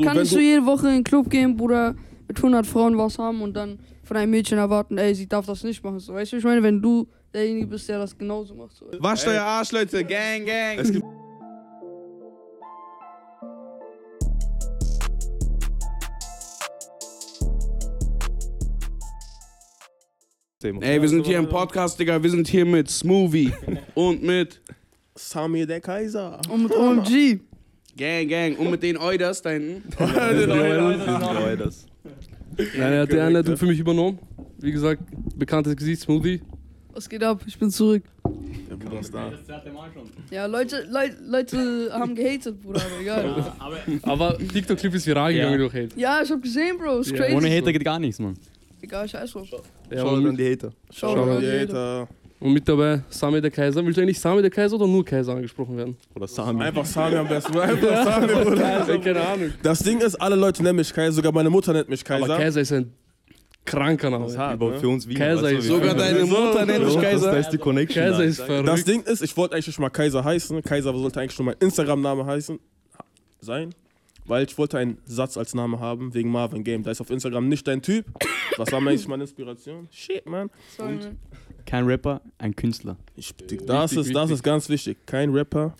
So, Kannst du jede Woche in den Club gehen, Bruder, mit 100 Frauen was haben und dann von einem Mädchen erwarten, ey, sie darf das nicht machen. So, weißt du, ich meine, wenn du derjenige bist, der das genauso macht. So. Wascht euer Arsch, Leute. Gang, gang. Es gibt Ey, wir sind hier im Podcast, Digga. Wir sind hier mit Smoothie und mit Samir der Kaiser. Und mit OMG. Gang, gang und mit den Euders da hinten. das. Nein, er hat die Einleitung für mich übernommen. Wie gesagt, bekanntes Gesicht, Smoothie. Was geht ab? Ich bin zurück. Der Bruder ist da. Ja, Leute, Leute, Leute haben gehatet, Bruder, aber egal. Aber TikTok-Clip ist viral gegangen durch Hate. Ja, ich hab gesehen, Bro, ist Ja, crazy. Ohne Hater geht gar nichts, Mann. Egal, scheiß drauf. Ja, Schau an die Hater. Schau, Schau, mal, Die. Hater. Und mit dabei Sami der Kaiser. Willst du eigentlich Sami der Kaiser oder nur Kaiser angesprochen werden? Oder Sami. Einfach Sami am besten. Einfach Sami, Bruder. Ey, keine Ahnung. Das Ding ist, alle Leute nennen mich Kaiser, sogar meine Mutter nennt mich Kaiser. Aber Kaiser ist ein kranker Das ist Name. hart, Aber ne? für uns Wiener. Kaiser weißt du, ist Sogar deine Mutter nennt dich Das Kaiser. ist die Connection. Kaiser ist verrückt. Das Ding ist, ich wollte eigentlich nicht mal Kaiser heißen. Kaiser sollte eigentlich schon mein Instagram-Name heißen. Sein. Weil ich wollte einen Satz als Name haben, wegen Marvin Game. Da ist auf Instagram nicht dein Typ. Was war eigentlich meine Inspiration? Shit, man. Sorry, man. Kein Rapper, ein Künstler. Ich, das, ist, das ist ganz wichtig. Kein Rapper,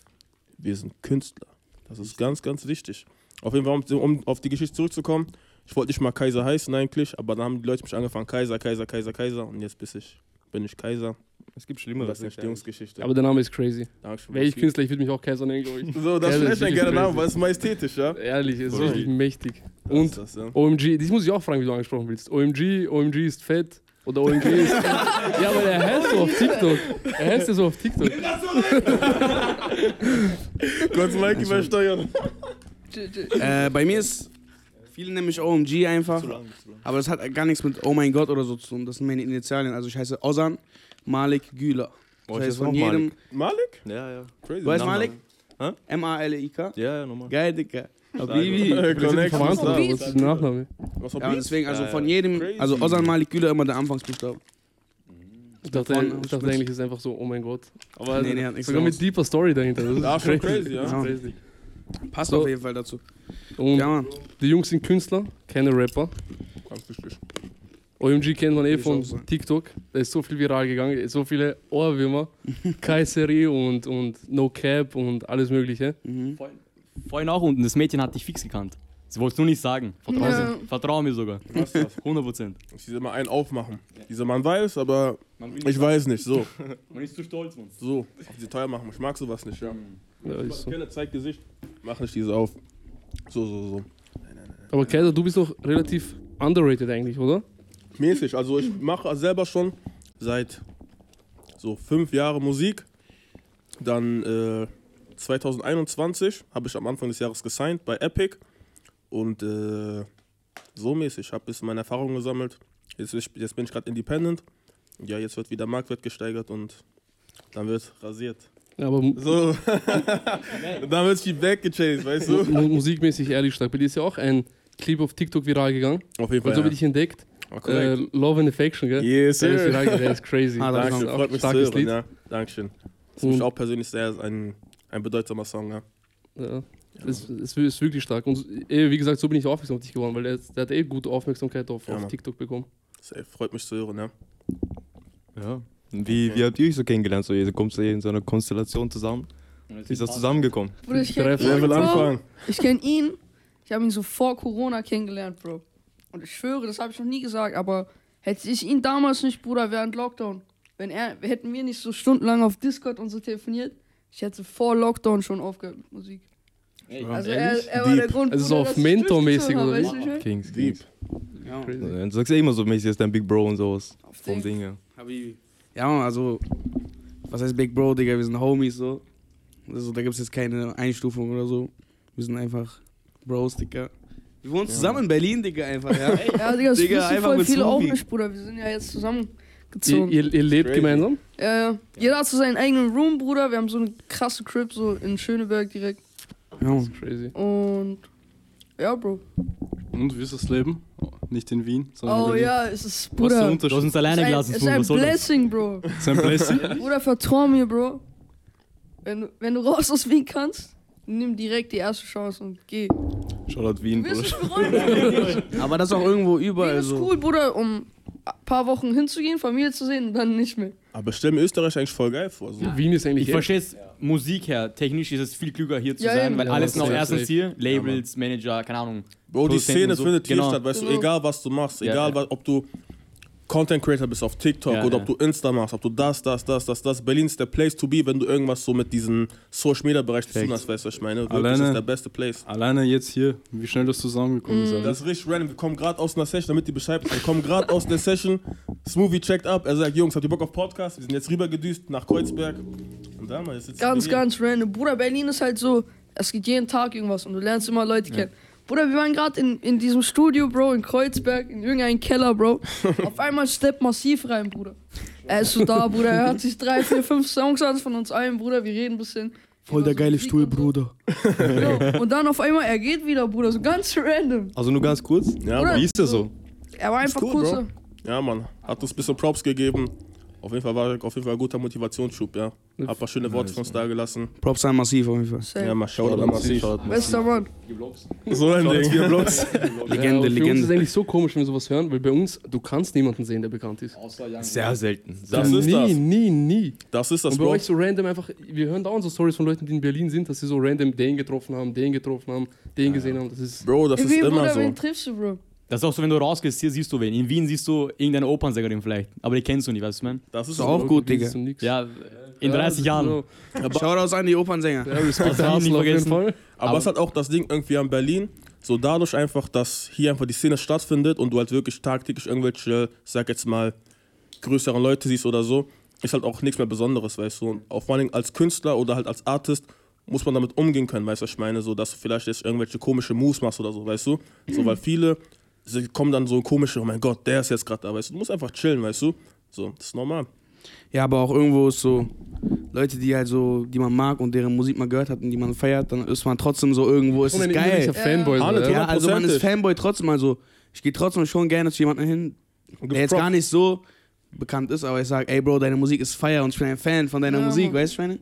wir sind Künstler. Das ist ganz, ganz wichtig. Auf jeden Fall, um, um auf die Geschichte zurückzukommen, ich wollte nicht mal Kaiser heißen eigentlich, aber dann haben die Leute mich angefangen, Kaiser, Kaiser, Kaiser, Kaiser und jetzt bin ich, bin ich Kaiser. Es gibt Schlimmeres. das ist eine Entstehungsgeschichte. Aber der Name ist crazy. Dankeschön. Wäre ich Künstler, ich würde mich auch Kaiser nennen, glaube ich. So, das ist ist echt ein geiler Name, weil es majestätisch, ja? Ehrlich, ist Crazy. richtig mächtig. Das Und ist das, ja. OMG, das muss ich auch fragen, wie du angesprochen willst. OMG, OMG ist fett. Oder OMG ist. ja, aber er heißt so auf TikTok. Er heißt ja so auf TikTok. Kurz Mikey versteuern. Äh, bei mir ist, viele nennen mich OMG einfach. Aber das hat gar nichts mit Oh mein Gott oder so zu tun. Das sind meine Initialien. Also ich heiße Ozan Malik Güler. Oh, Das heißt von jedem. Malik? Ja, ja. Crazy. Du heißt. Malik? M-A-L-I-K? Ja, ja, nochmal. Geil, Dicker. Habibi. Äh, Connection Verwandt ist da. oder was ist der Nachname? Was Ja, deswegen, also Ja, von ja. jedem, Crazy. also Ozan Malik Güler immer der Anfangsbuchstabe. Ich dachte, Davon- ich dachte eigentlich ist es einfach so, oh mein Gott. Aber Nee, nee, hat nichts sogar mit deeper Story dahinter. Das ist Ja, schon crazy, ja. Crazy. Passt So. auf jeden Fall dazu. Und Ja, Mann. die Jungs sind Künstler, keine Rapper. Ganz wichtig. OMG kennt man eh von. TikTok. Da ist so viel viral gegangen, so viele Ohrwürmer. Kaiseri und, und No Cap und alles Mögliche. Mhm. Vorhin auch unten, das Mädchen hat dich fix gekannt. Sie wollte es nur nicht sagen. Vertrau, Ja. Vertrau mir sogar. Was ist das? 100 Prozent. Ich will mal einen aufmachen. Dieser Mann weiß, aber ich weiß nicht. So, Man ist zu stolz, Mann. so. Auf die teuer machen. Ich mag sowas nicht, ja. Ja, ist so. Kenne, zeig Gesicht. Mach nicht diese auf. So, so, so. Aber Kaiser, du bist doch relativ underrated eigentlich, oder? Mäßig. Also ich mache selber schon seit so fünf Jahren Musik. Dann äh, 2021 habe ich am Anfang des Jahres gesigned bei Epic. Und äh, so mäßig. Ich habe ein bisschen meine Erfahrungen gesammelt. Jetzt, jetzt bin ich gerade independent. Ja, jetzt wird wieder Marktwert gesteigert und dann wird rasiert. Ja, aber So. dann wird Feedback gechased, weißt du? mu- musikmäßig ehrlich stark. Bei dir ist ja auch ein Clip auf TikTok viral gegangen. Auf jeden Fall. so habe ich dich entdeckt. Ja. Äh. Love and Affection, gell? yes, Der ist sir. viral der ist crazy. Ah, das Danke, ist auch freut mich zu starkes hören. Lied. Ja. Dankeschön. Das ist mich Und- auch persönlich sehr ein, ein bedeutsamer Song. Ja. Ja, es, es ist wirklich stark. Und wie gesagt, so bin ich aufmerksam auf dich geworden, weil der, der hat eh gute Aufmerksamkeit auf, Ja, auf. TikTok bekommen. Sehr, freut mich zu hören. Ja. Ja. Wie, wie habt ihr euch so kennengelernt? So, ihr kommt so in so einer Konstellation zusammen. Wie ist das zusammengekommen? Bruder, ich kenn Treffen. Wer ihn, will Bro. anfangen? Ich kenn ihn. Ich habe ihn so vor Corona kennengelernt, Bro. Und ich schwöre, das habe ich noch nie gesagt, aber hätte ich ihn damals nicht, Bruder, während Lockdown, wenn er, hätten wir nicht so stundenlang auf Discord und so telefoniert, ich hätte vor Lockdown schon aufgehört mit Musik. Also er, er war der. Grund, Also so auf Mentor-mäßig oder weißt du, meine? Kings, Deep. Kings. Ja. Ja, Du sagst ja immer so mäßig, ist dein Big Bro und sowas. Auf Vom Ding, ja. Habibi. Ja, also, was heißt Big Bro, Digga? Wir sind Homies so. Also, da gibt es jetzt keine Einstufung oder so. Wir sind einfach Bros, Digga. Wir wohnen zusammen in Berlin, Digga, einfach, ja. Ja, Digga, das Digga, einfach voll mit viele auch Smoothie. nicht, Bruder. Wir sind ja jetzt Ihr, zusammengezogen. ihr, ihr lebt Crazy. gemeinsam? Ja, ja. Jeder hat so seinen eigenen Room, Bruder. Wir haben so eine krasse Crib, so in Schöneberg direkt. ja Mann. Crazy. Und ja, Bro. Und wie ist das Leben? Nicht in Wien, sondern Oh in Berlin. ja, es ist, Was ist der Bruder. Du hast uns alleine Es ist ein, gelassen, es ist ein soll das? Blessing, Bro. Das ist ein Blessing. Bruder, vertrau mir, Bro. Wenn, du- wenn du raus aus Wien kannst, nimm direkt die erste Chance und geh. Shoutout Wien, Du wirst Bruder. Aber das ist auch irgendwo Wien überall ist so. cool, Bruder, um ein paar Wochen hinzugehen, Familie zu sehen und dann nicht mehr. Aber stell mir Österreich eigentlich voll geil vor. So. Wien ist eigentlich Ich verstehe es, Musik her, technisch ist es viel klüger hier zu Ja, sein, eben. weil Ja, alles noch erstens hier, Labels, Manager, keine Ahnung. Bro, die Szene so. findet hier Genau. statt, weißt du, Genau. egal was du machst, Ja, egal ja. Ob du Content Creator bist auf TikTok Ja, oder ja. ob du Insta machst, ob du das, das, das, das, das. Berlin ist der Place to be, wenn du irgendwas so mit diesem Social Media Bereich zu tun hast, weißt du, was ich meine. Wirklich, Alleine- das ist der beste Place. Alleine jetzt hier, wie schnell das zusammengekommen ist. Das Alter. ist richtig random. Wir kommen gerade aus einer Session, damit die Bescheid wissen. Wir kommen gerade aus der Session. Smoothie checkt up. Er sagt, Jungs, habt ihr Bock auf Podcast? Wir sind jetzt rübergedüst nach Kreuzberg. Und da mal, jetzt Ganz, ganz random. Bruder, Berlin ist halt so, es geht jeden Tag irgendwas und du lernst immer Leute kennen. Bruder, wir waren gerade in, in diesem Studio, Bro, in Kreuzberg, in irgendeinem Keller, Bro. Auf einmal steppt massiv rein, Bruder. Er ist so da, Bruder. Er hat sich drei, vier, fünf Songs an von uns allen, Bruder. Wir reden ein bisschen. Voll der geile Stuhl, und so. Bruder. Genau. Und dann auf einmal, er geht wieder, Bruder. So ganz random. Also nur ganz kurz. Ja, Mann. Wie ist das so? Er war einfach cool, kurz. Bro. ja, Mann. Hat uns ein bisschen Props gegeben. Auf jeden Fall war auf jeden Fall ein guter Motivationsschub, ja. Hab ein paar schöne Worte von uns da gelassen. Props sein massiv auf jeden Fall. Safe. Ja, mal schauen, oder massiv. Bester Mann. So ein Ding. Legende, ja, Für uns ist Legende. es eigentlich so komisch, wenn wir sowas hören, weil bei uns, du kannst niemanden sehen, der bekannt ist. Sehr selten. Das ist nie, das. nie, nie. Das ist das, Und bei Bro. euch so random einfach, wir hören dauernd so Stories von Leuten, die in Berlin sind, dass sie so random den getroffen haben, den getroffen haben, den gesehen haben. Das ist. Bro, das ist immer Bruder, wen so. triffst du, Bro? Das ist auch so, wenn du rausgehst, hier siehst du wen. In Wien siehst du irgendeine Opernsängerin vielleicht, aber die kennst du nicht, weißt du, man? Das ist Ist auch gut, Digga. Ja, in Ja, 30 das Jahren. so- Shoutouts an die Opernsänger. Ja, Respekt Das Hustle nicht auf jeden. Fall. Aber es ist halt auch das Ding irgendwie an Berlin, so dadurch einfach, dass hier einfach die Szene stattfindet und du halt wirklich tagtäglich irgendwelche, sag jetzt mal, größeren Leute siehst oder so, ist halt auch nichts mehr Besonderes, weißt du. Und auch vor allem als Künstler oder halt als Artist muss man damit umgehen können, weißt du, was ich meine, so, dass du vielleicht jetzt irgendwelche komische Moves machst oder so, weißt du. So, weil viele kommen dann so komische, oh mein Gott, der ist jetzt gerade da, weißt du. Du musst einfach chillen, weißt du. So, das ist normal. Ja, aber auch irgendwo ist so Leute, die halt so, die man mag und deren Musik man gehört hat und die man feiert, dann ist man trotzdem so irgendwo, ist es geil. innerlicher Fanboy. ja. Ja, also man ist. Fanboy trotzdem, also ich gehe trotzdem schon gerne zu jemandem hin, der jetzt gar nicht so bekannt ist, aber ich sag, ey Bro, deine Musik ist fire und ich bin ein Fan von deiner Ja, Musik, Mann. weißt du, Schweine?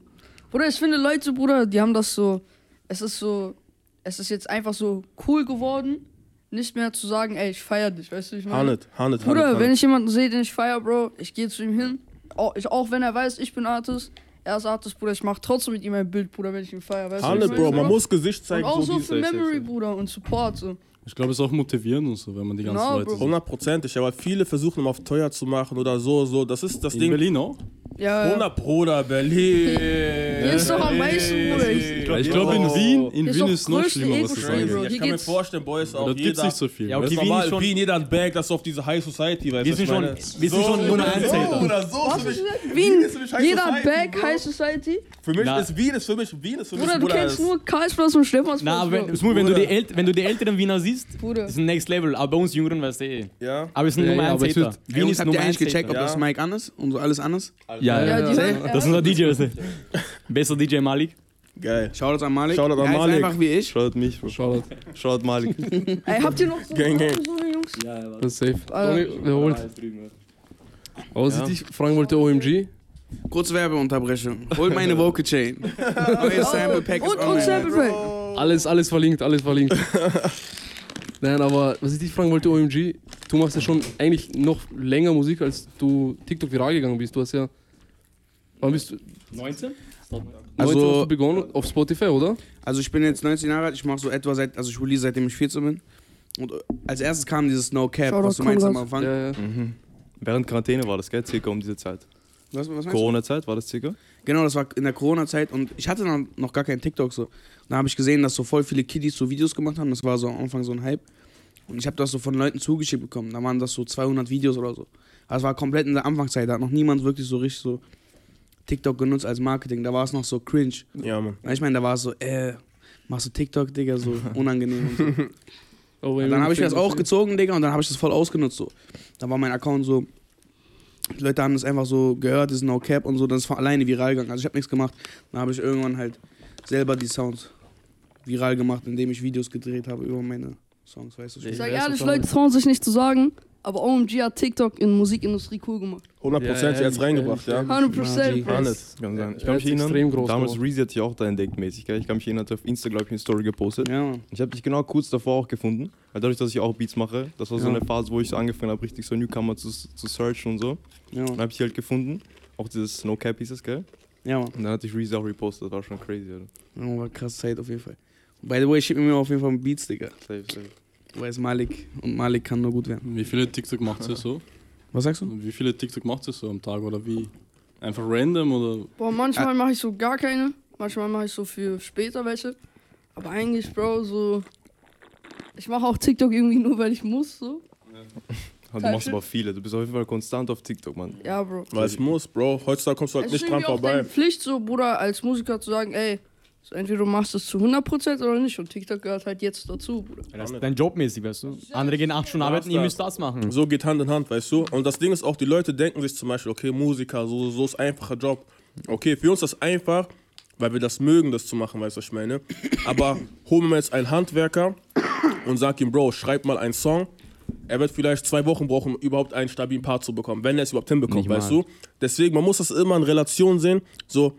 Bruder, ich finde Leute, Bruder, die haben das so. Es ist so. Es ist jetzt einfach so cool geworden, nicht mehr zu sagen, ey, ich feier dich, weißt du, ich meine? Harnet, Harnet, Bruder, Harnet, wenn ich jemanden sehe, den ich feier, Bro, ich gehe zu ihm hin. Auch, ich, auch wenn er weiß, ich bin Artist, er ist Artist, Bruder, ich mach trotzdem mit ihm ein Bild, Bruder, wenn ich ihn feier, weißt du? wie Harnet, ich Bro, man muss Gesicht Und zeigen, auch so so für Memory, Bruder, und Support, so. Ich glaube, es ist auch motivierend und so, wenn man die ganzen Genau, Leute. Hundertprozentig, aber viele versuchen immer auf teuer zu machen oder so, so. Das ist das In Ding. Berlin auch? Ja, ja. 100 Bruder, Berlin. Hier ist doch am meisten, Bruder. Ich- Ja, ich glaube, in Wien, in Hier ist Wien ist noch größte schlimmer, was das angeht. Bro. Ich Hier kann mir geht's- vorstellen, Boys, auch Da gibt es jeder. nicht so viel. Ja, Das okay, ist Wien normal, ist schon- Wien, jeder hat ein Bag, das ist auf diese High Society, weißt Wir du, sind ich schon, meine? wir sind schon Nummer 1 So Hater. oder so. Was das? Wien ist für mich High jeder Society, Bro. High Society. Für mich Na. ist Wien, ist für mich, Wien ist für mich, Bruder, du kennst nur Karlsplatz und Stephansplatz, Na, wenn, Bro. Smooth, wenn, du die Bruder. ält, wenn du die älteren Wiener siehst, Bruder. ist ein Next Level. Aber bei uns Jüngeren weißt du eh. Ja. Aber wir sind Ja, Nummer ja, 1 aber es Hater. wird- Wien Jungs, ist habt ihr Nummer 1 eigentlich gecheckt, ob das Mic an ist und so alles anders? Ja, Ja, ja, ja. Das ist unser DJ. Bester DJ Malik. Geil. Shoutouts an Malik. Shoutout an Er ist Malik. einfach wie ich. Schaut mich. Shoutout. Schaut Malik. Ey, habt ihr noch so, Gang, gang. so eine Jungs? Das ist safe. Alter. Donny, wiederholt. Aber was ich dich fragen wollte, OMG. Kurze Werbeunterbrechung. Hol meine Vocal Chain. Neues Sample Pack ist Und, und. Sample Pack. Alles, alles verlinkt, alles verlinkt. Nein, aber was ich dich fragen wollte, OMG, du machst ja schon eigentlich noch länger Musik, als du TikTok viral gegangen bist. Du hast ja. Wann bist du? 19? 19 Also- du begonnen auf Spotify, oder? Also ich bin jetzt 19 Jahre alt, ich mache so etwa seit, also ich release seitdem ich 14 bin. Und äh, als erstes kam dieses No Cap, Shoutout was du meinst am. Anfang. Ja, ja. Mhm. Während Quarantäne war das, gell? Circa um diese Zeit. Was, was meinst du? Corona-Zeit war das circa? Genau, das war in der Corona-Zeit und ich hatte dann noch gar keinen TikTok so. Da habe ich gesehen, dass so voll viele Kiddies so Videos gemacht haben. Das war so am Anfang so ein Hype. Und ich habe das so von Leuten zugeschickt bekommen. Da waren das so 200 Videos oder so. Das war komplett in der Anfangszeit. Da hat noch niemand wirklich so richtig so TikTok genutzt als Marketing. Da war es noch so cringe. Ja, Mann. Ich meine, da war es so, äh, machst du TikTok, Digga, so unangenehm und so. Oh, Und dann habe ich mir das auch gezogen, Digga, und dann habe ich das voll ausgenutzt so. Da war mein Account so, die Leute haben das einfach so gehört, das ist No Cap und so, das ist von alleine viral gegangen. Also ich habe nichts gemacht. Dann habe ich irgendwann halt selber die Sounds viral gemacht, indem ich Videos gedreht habe über meine Songs, weißt du. Ich schon. sag Ja, ist ehrlich, Leute trauen sich nicht zu sagen, Aber OMG hat TikTok in Musikindustrie cool gemacht. 100% Ja, ja, jetzt reingebracht, ja. 100%. Ja, Hannes. Kann sein. Ich kann mich erinnern, extrem groß damals. Reezy hat sich auch da entdeckt mäßig, gell? Ich kann mich erinnern, hat auf Insta, glaube ich, eine Story gepostet. Ja. Ich habe dich genau kurz davor auch gefunden, weil dadurch, dass ich auch Beats mache, das war so Ja. eine Phase, wo ich so angefangen habe, richtig so Newcomer zu, zu searchen und so. Ja, Und Mann. habe ich die halt gefunden, auch dieses No Cap hieß es, gell? Ja, Mann. Und dann hatte ich Reezy auch repostet, das war schon crazy, Alter. Ja, war krass Zeit auf jeden Fall. By the way, schick mir auf jeden Fall Beats, Digga. Safe, safe. Du weißt, Malik und Malik kann nur gut werden. Wie viele TikTok macht ihr so? Was sagst du? Wie viele TikTok macht ihr so am Tag oder wie? Einfach random oder? Boah, manchmal mache ich so gar keine. Manchmal mache ich so für später welche. Aber eigentlich, Bro, so. Ich mache auch TikTok irgendwie nur, weil ich muss, so. Du machst aber viele, du bist auf jeden Fall konstant auf TikTok, Mann. Ja, Bro. Weil es muss, Bro. Heutzutage kommst du halt Es ist nicht dran auch vorbei. deine Pflicht, so, Bruder, als Musiker zu sagen, ey, so entweder du machst es zu 100% oder nicht. Und TikTok gehört halt jetzt dazu, Bruder. Das ist dein Jobmäßig, weißt du? Andere gehen acht Stunden arbeiten, ihr müsst das machen. So geht Hand in Hand, weißt du? Und das Ding ist auch, die Leute denken sich zum Beispiel, okay, Musiker, so, so ist einfacher Job. Okay, für uns ist das einfach, weil wir das mögen, das zu machen, weißt du, was ich meine? Aber holen wir jetzt einen Handwerker und sag ihm, Bro, schreib mal einen Song. Er wird vielleicht zwei Wochen brauchen, um überhaupt einen stabilen Part zu bekommen, wenn er es überhaupt hinbekommt, Nicht weißt mal. du? Deswegen, man muss das immer in Relation sehen. So,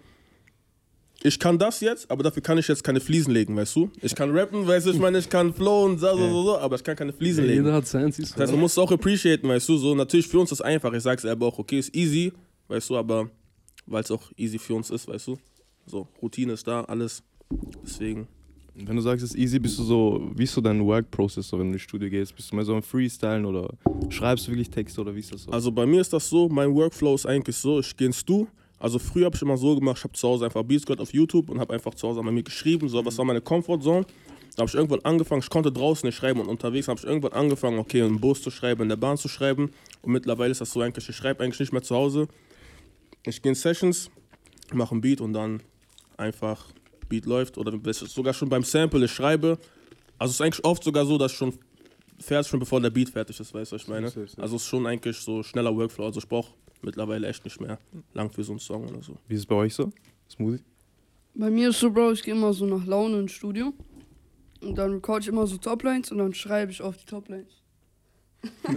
ich kann das jetzt, aber dafür kann ich jetzt keine Fliesen legen, weißt du? Ich kann rappen, weißt du, ich meine, ich kann flowen, so, so, so, so, aber ich kann keine Fliesen legen. Jeder hat sein, siehst Das heißt, du. man muss es auch appreciaten, weißt du, so natürlich für uns ist es einfach, ich sag's selber auch, okay, ist easy, weißt du, aber weil es auch easy für uns ist, weißt du, so, Routine ist da, alles, deswegen. Wenn du sagst, es ist easy, bist du so, wie ist so dein Work-Process, so, wenn du ins Studio gehst? Bist du mal so am Freestylen oder schreibst du wirklich Texte oder wie ist das so? Also bei mir ist das so, mein Workflow ist eigentlich so, ich gehe ins Stu, also früher habe ich immer so gemacht, ich habe zu Hause einfach Beats gehört auf YouTube und habe einfach zu Hause bei mir geschrieben, so, was war meine Comfortzone. Da habe ich irgendwann angefangen, ich konnte draußen nicht schreiben und unterwegs habe ich irgendwann angefangen, okay, im Bus zu schreiben, in der Bahn zu schreiben. Und mittlerweile ist das so eigentlich, ich schreibe eigentlich nicht mehr zu Hause. Ich gehe in Sessions, mache ein Beat und dann einfach Beat läuft. Oder sogar schon beim Sample, ich schreibe. Also es ist eigentlich oft sogar so, dass ich schon fertig bin, bevor der Beat fertig ist, weißt du, was ich meine? Also es ist schon eigentlich so schneller Workflow. Also ich brauche mittlerweile echt nicht mehr lang für so einen Song oder so. wie ist es bei euch so? Smoothie? Bei mir ist so, Bro, ich gehe immer so nach Laune ins Studio. Und dann record ich immer so Toplines und dann schreibe ich auf die Toplines.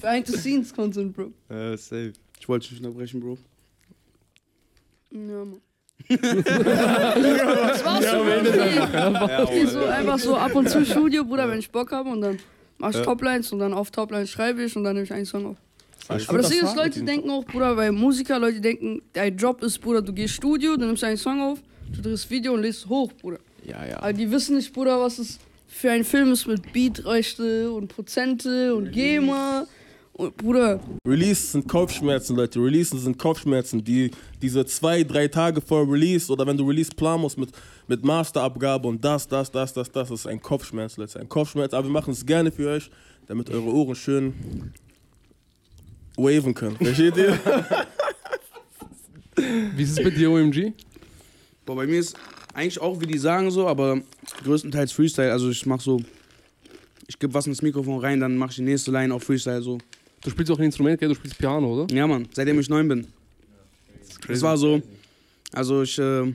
Behind the scenes Content, Bro. Äh, safe. Ich wollte dich nicht unterbrechen, Bro. Ja, Mann. das war's so, Bro. Ich geh so einfach so ab und zu Studio, Bruder, wenn ich Bock habe und dann mach ich Ja. Toplines und dann auf Toplines schreibe ich und dann nehme ich einen Song auf. Ich Aber das Ding ist, Leute denken auch, Bruder, weil Musiker, Leute denken, dein Job ist, Bruder, du gehst Studio, du nimmst einen Song auf, du drehst Video und lädst es hoch, Bruder. Ja, ja. Aber die wissen nicht, Bruder, was es für ein Film ist mit Beatrechte und Prozente und GEMA. Und Bruder, Release sind Kopfschmerzen, Leute. Releasen sind Kopfschmerzen. Die, diese zwei, drei Tage vor Release oder wenn du Release planen musst mit, mit Masterabgabe und das, das, das, das, das, ist ein Kopfschmerz, Leute. Ein Kopfschmerz. Aber wir machen es gerne für euch, damit eure Ohren schön waven können. Versteht ihr? Wie ist es bei dir, OMG? Boah, bei mir ist eigentlich auch, wie die sagen, so, aber größtenteils Freestyle. Also ich mach so, ich gebe was ins Mikrofon rein, dann mach ich die nächste Line auf Freestyle so. Du spielst auch ein Instrument, gell? Du spielst Piano, oder? Ja, Mann, seitdem ich neun bin. Das war so, also ich, äh,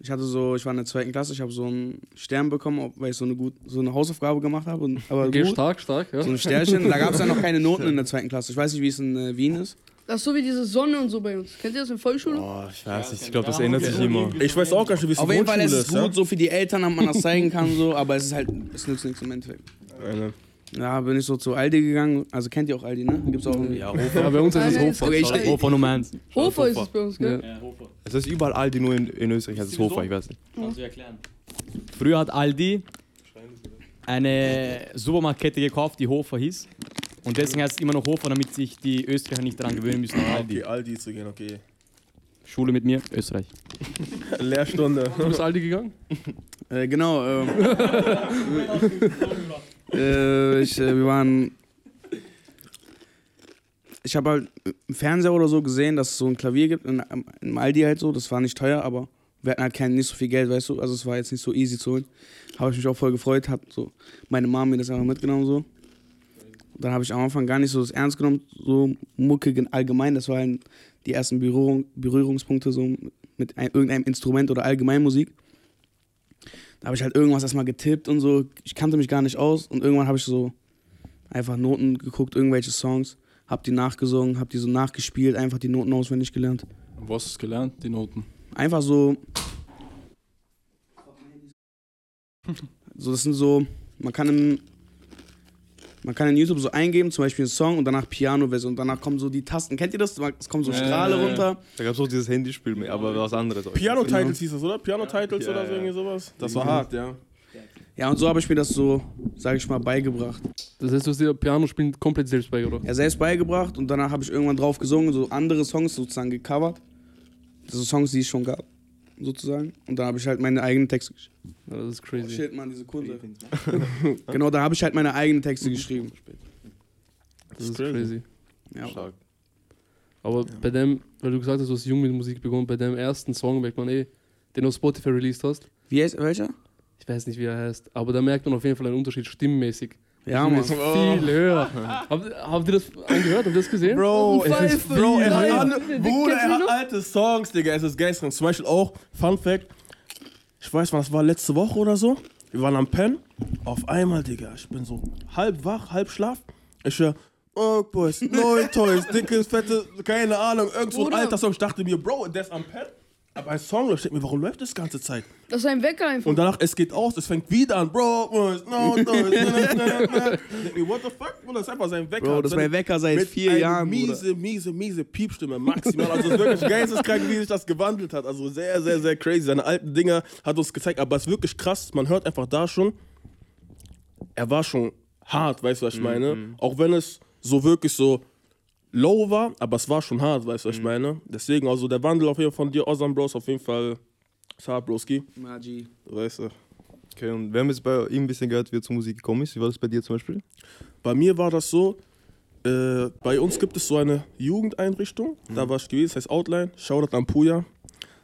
ich hatte so, ich war in der zweiten Klasse, ich habe so einen Stern bekommen, weil ich so eine, gut, so eine Hausaufgabe gemacht habe. und- Aber Okay, gut, stark, stark, ja. so ein Sternchen. Da gab es ja noch keine Noten in der zweiten Klasse. Ich weiß nicht, wie es in äh, Wien ist. das ist so wie diese Sonne und so bei uns. Kennt ihr das in Vollschule? Boah, ich weiß nicht, ich glaube, das ändert sich immer. Ich weiß auch gar nicht, wie es in Auf jeden Fall ist es ist. gut, so für die Eltern, damit man das zeigen kann, so, aber es ist halt, es nützt nichts im Endeffekt. Ja? Eine- Ja, bin ich so zu Aldi gegangen. Also kennt ihr auch Aldi, ne? Gibt's auch irgendwie. Ja, Hofer. Ja, bei uns ist es Hofer. Okay, ich, Hofer Nummer 1. Hofer ist es bei uns, gell? Ja. Es ist überall Aldi, nur in, in Österreich heißt es Hofer, ich weiß nicht. Kannst du erklären? Früher hat Aldi eine Supermarktkette gekauft, die Hofer hieß. Und deswegen heißt es immer noch Hofer, damit sich die Österreicher nicht daran gewöhnen müssen. Okay, Aldi. Aldi zu gehen, okay. Schule mit mir, Österreich. Lehrstunde. Du bist Aldi gegangen? äh, genau. Ähm, äh, ich, äh, wir waren. Ich habe halt im Fernseher oder so gesehen, dass es so ein Klavier gibt, in, im Aldi halt so. Das war nicht teuer, aber wir hatten halt kein, nicht so viel Geld, weißt du. Also es war jetzt nicht so easy zu holen. Habe ich mich auch voll gefreut, hat so meine Mom mir das einfach mitgenommen so. Dann habe ich am Anfang gar nicht so das ernst genommen, so Mucke allgemein. Das waren die ersten Berührung, Berührungspunkte so mit ein, irgendeinem Instrument oder Allgemeinmusik. Da habe ich halt irgendwas erstmal getippt und so. Ich kannte mich gar nicht aus und irgendwann habe ich so Einfach Noten geguckt, irgendwelche Songs, hab die nachgesungen, hab die so nachgespielt, einfach die Noten auswendig gelernt. Was hast du gelernt, die Noten? Einfach so. So, das sind so, man kann im, man kann in YouTube so eingeben, zum Beispiel einen Song und danach Piano-Version und danach kommen so die Tasten. Kennt ihr das? Es kommen so Strahle ja. runter. Da gab es auch dieses Handyspiel, aber was anderes. auch. Piano-Titles hieß das, oder? Piano-Titles Ja, oder so ja. irgendwie sowas? Das war hart, ja. Ja, und so habe ich mir das so, sag ich mal, beigebracht. Das heißt, du hast dir Piano spielen komplett selbst beigebracht. Ja, selbst beigebracht und danach habe ich irgendwann drauf gesungen, so andere Songs sozusagen gecovert. So Songs, die es schon gab, sozusagen. Und dann habe ich halt meine eigenen Texte geschrieben. Ja, das ist crazy. Shit, Mann, diese Sekunde. genau, da habe ich halt meine eigenen Texte geschrieben. Das ist crazy. Ja. Stark. Aber bei dem, weil du gesagt hast, du hast jung mit Musik begonnen, bei dem ersten Song merkt man eh, den du auf Spotify released hast. Wie heißt welcher? Ich weiß nicht, wie er heißt, aber da merkt man auf jeden Fall einen Unterschied stimmmäßig. Ja, Mann. Stimme ist viel höher. habt, habt ihr das angehört? Habt ihr das gesehen? Bro, es ist, Bro, er hat, Wer- Bruder, er hat alte Songs, Digga, es ist geistreich. Zum Beispiel auch, Fun Fact, ich weiß, wann das war, letzte Woche oder so. Wir waren am Pen. Auf einmal, Digga, ich bin so halb wach, halb schlaf. Ich höre, oh, Boys, neun Toys, dickes, fette, keine Ahnung, irgend so ein alter Song. Ich dachte mir, Bro, der ist am Pen. Aber ein Song, ich denke mir, warum läuft das ganze Zeit? Das ist ein Wecker einfach. Und danach, es geht aus, es fängt wieder an, Bro, no. Ich denk mir, what the fuck? Bruder, das ist einfach sein Wecker. Bro, das ist mein Wecker seit Mit vier Jahren, Bruder. miese, miese, miese Piepstimme, maximal. Also es ist wirklich geisteskrank, wie sich das gewandelt hat. Also sehr, sehr, sehr crazy. Seine alten Dinger hat uns gezeigt, aber es ist wirklich krass. Man hört einfach da schon, er war schon hart, weißt du, was ich meine? Auch wenn es so wirklich so low war, aber es war schon hart, weißt du, was ich meine? Deswegen, also der Wandel auf jeden Fall von dir, Ozan Bros, auf jeden Fall ist hart, Broski. Magi. Weißt du. Okay, und wir haben jetzt bei ihm ein bisschen gehört, wie er zur Musik gekommen ist. Wie war das bei dir zum Beispiel? Bei mir war das so, äh, bei uns gibt es so eine Jugendeinrichtung, da war ich gewesen, das heißt Outline, Shoutout an Puya.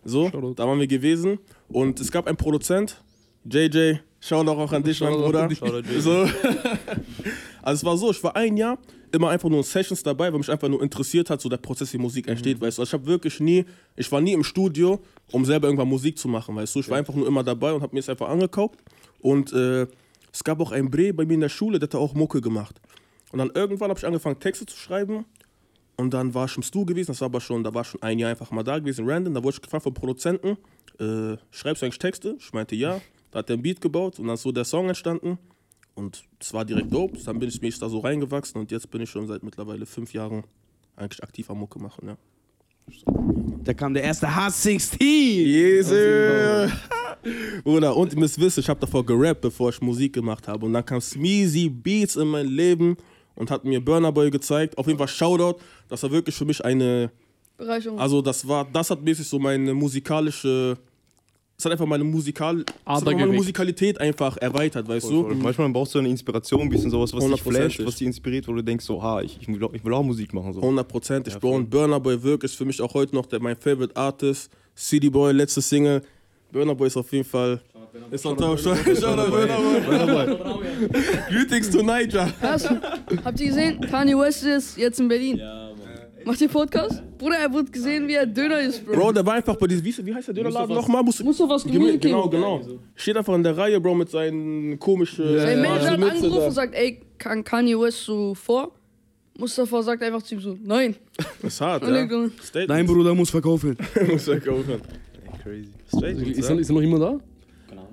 So, Shoutout. da waren wir gewesen und es gab einen Produzent, JJ, Shoutout auch an dich, mein Bruder. Shoutout, JJ. So. also es war so, ich war ein Jahr immer einfach nur in Sessions dabei, weil mich einfach nur interessiert hat, so der Prozess, wie Musik entsteht, weißt du. Also ich habe wirklich nie, ich war nie im Studio, um selber irgendwann Musik zu machen, weißt du. Ich war einfach nur immer dabei und habe mir es einfach angekauft. Und äh, es gab auch einen Bre bei mir in der Schule, der hat auch Mucke gemacht. Und dann irgendwann habe ich angefangen, Texte zu schreiben. Und dann war ich im Stu gewesen, das war aber schon, da war schon ein Jahr einfach mal da gewesen, random. Da wurde ich gefragt vom Produzenten, äh, schreibst du eigentlich Texte? Ich meinte ja. Da hat er ein Beat gebaut und dann ist so der Song entstanden. Und es war direkt dope. Dann bin ich mich da so reingewachsen und jetzt bin ich schon seit mittlerweile fünf Jahren eigentlich aktiv am Mucke machen, ja. Da kam der erste H16. Jesus! Bruder, und ihr müsst wissen, ich habe davor gerappt, bevor ich Musik gemacht habe. Und dann kam Smeezy Beats in mein Leben und hat mir Burner Boy gezeigt. Auf jeden Fall Shoutout. Das war wirklich für mich eine. Bereicherung. Also, das war, das hat mäßig so meine musikalische. Es hat einfach meine, Musikal, hat meine. Musikalität einfach erweitert, weißt du? Voll. Manchmal brauchst du eine Inspiration, ein bisschen sowas, was dich flasht, was dich inspiriert, wo du denkst, so, ha, ich, ich, will, auch- ich will auch Musik machen. So. 100%. Ich Ja, Bro, voll. und Burner Boy wirklich ist für mich auch heute noch der, mein Favorite Artist. City Boy, letzte Single. Burner Boy ist auf jeden Fall. Ist on top. Shoutout Burner Boy. Greetings to Niger. Hast, habt ihr gesehen? Kanye West ist jetzt in Berlin. Macht ihr Podcast? Bruder, er wird gesehen, wie er Döner ist, Bro. Bro, der war einfach bei diesem, wie, wie heißt der Dönerladen nochmal? Musst du- Muss doch was Gemü- Gemüse Genau, geben. genau. Steht einfach in der Reihe, Bro, mit seinen komischen. Sein äh, Manager hat angerufen da. und sagt, ey, kann Kanye West so vor? Mustafa sagt einfach zu ihm so, nein. Ist hart, ja. legt um. Statement. Dein Bruder muss verkaufen. muss er kaufen. Crazy. Statement, Ist, ja. er, ist er noch immer da?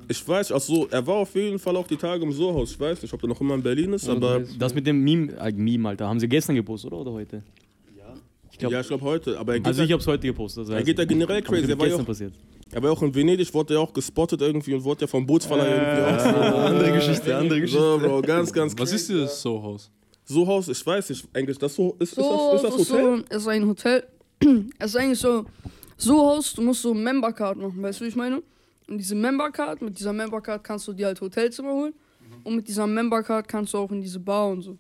Ich weiß, also er war auf jeden Fall auch die Tage im Sohaus. Ich weiß nicht, ob er noch immer in Berlin ist, Ja, aber. das Das mit dem Meme, äh, Meme, Alter, haben sie gestern gepostet, oder? Oder heute? Glaub, ja, ich glaube heute. Aber er geht, also ich da, hab's heute gepostet. Das er heißt, geht da generell crazy. Er war, gestern auch, passiert. er war ja auch in Venedig, wurde ja auch gespottet irgendwie und wurde ja vom Bootsfaller irgendwie auch. andere Geschichte, andere Geschichte. So, Bro, ganz, ganz Was ist dieses Sohaus? Sohaus? Ich weiß nicht, eigentlich, das so, ist, So, ist, das, ist das so, Hotel? so, ist ein Hotel. es ist eigentlich so, so Haus, du musst so Membercard machen, weißt du, wie ich meine? Und diese Membercard, mit dieser Membercard kannst du dir halt Hotelzimmer holen. Und mit dieser Membercard kannst du auch in diese Bar und so.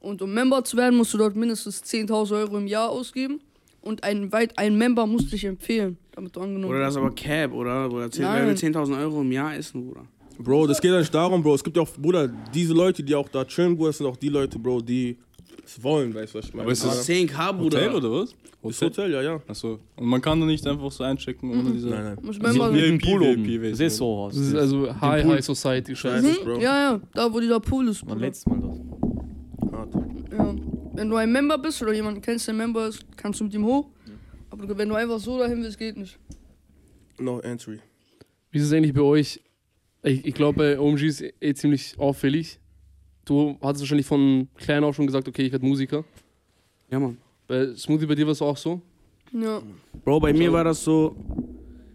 Und um Member zu werden, musst du dort mindestens 10.000 Euro im Jahr ausgeben. Und ein, weit, ein Member muss dich empfehlen, damit du angenommen Oder das ist aber Cap, oder? Bruder, 10, Nein. wer will 10.000 Euro im Jahr essen, Bruder? Bro, das geht ja nicht darum, Bro. Es gibt ja auch, Bruder, diese Leute, die auch da chillen, Bruder, das sind auch die Leute, Bro, die es wollen, weißt du, was ich meine? Aber ist das- 10k, Bruder. Hotel oder was? Das Hotel, ja, ja. Achso. Und man kann da nicht einfach so einchecken ohne diese. Nein, nein. Member mit sein. dem Pool oben. VIP, Das ist so Haus. Das ist also High, High Society Scheiße. Scheiße, Bro. Ja, ja, da wo dieser Pool ist. Bruder. letztes Mal dort. Wenn du ein Member bist oder jemanden kennst, der Member ist, kannst du mit ihm hoch. Aber du- wenn du einfach so dahin willst, geht nicht. No entry. Wie ist es eigentlich bei euch? Ich, ich glaube, bei OMG ist eh ziemlich auffällig. Du hattest wahrscheinlich von klein auf schon gesagt, okay, ich werde Musiker. Ja, Mann. Bei Smoothie, bei dir war es auch so? Ja. Bro, bei mir war das so,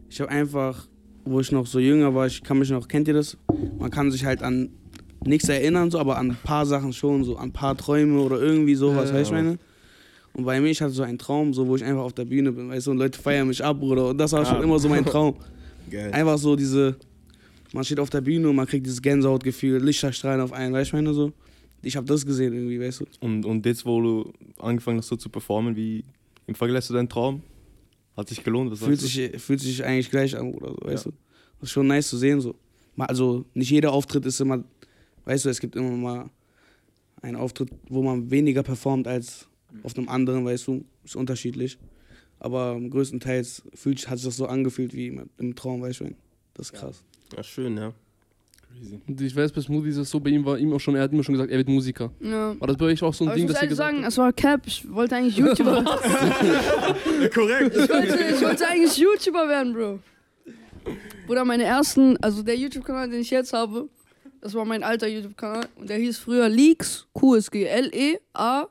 ich habe einfach, wo ich noch so jünger war, ich kann mich noch, kennt ihr das? Man kann sich halt an nichts erinnern, so, aber an ein paar Sachen schon, so an ein paar Träume oder irgendwie sowas, Ja. weißt du, meine? Und bei mir, ich hatte so einen Traum, so, wo ich einfach auf der Bühne bin, weißt du, und Leute feiern mich ab, Bruder, und das war schon Ah. immer so mein Traum. Geil. Einfach so diese, man steht auf der Bühne und man kriegt dieses Gänsehautgefühl, Lichterstrahlen auf einen, weißt du, meine, so. Ich habe das gesehen irgendwie, weißt du. Und, und jetzt, wo du angefangen hast, so zu performen, wie im Vergleich zu deinem Traum, hat sich gelohnt? Was Fühlt sagst du? sich, fühlt sich eigentlich gleich an, oder so, weißt du. Das ist schon nice zu sehen, so. Also, nicht jeder Auftritt ist immer, weißt du, es gibt immer mal einen Auftritt, wo man weniger performt als auf einem anderen, weißt du, ist unterschiedlich. Aber größtenteils fühlt, hat sich das so angefühlt wie im, im Traum, weißt du. Das ist krass. Ja, schön, ja. Und ich weiß, bei Smoothie ist es so, bei ihm war ihm auch schon, er hat immer schon gesagt, er wird Musiker. ja. War das bei euch auch so ein Aber ich Ding, muss dass ihr gesagt sagen, es war Cap. Ich wollte eigentlich YouTuber Korrekt. ich, wollte, ich wollte eigentlich YouTuber werden, Bro. Bruder, meine ersten, also der YouTube-Kanal, den ich jetzt habe, das war mein alter YouTube-Kanal und der hieß früher Leaks QSG. L-E-A,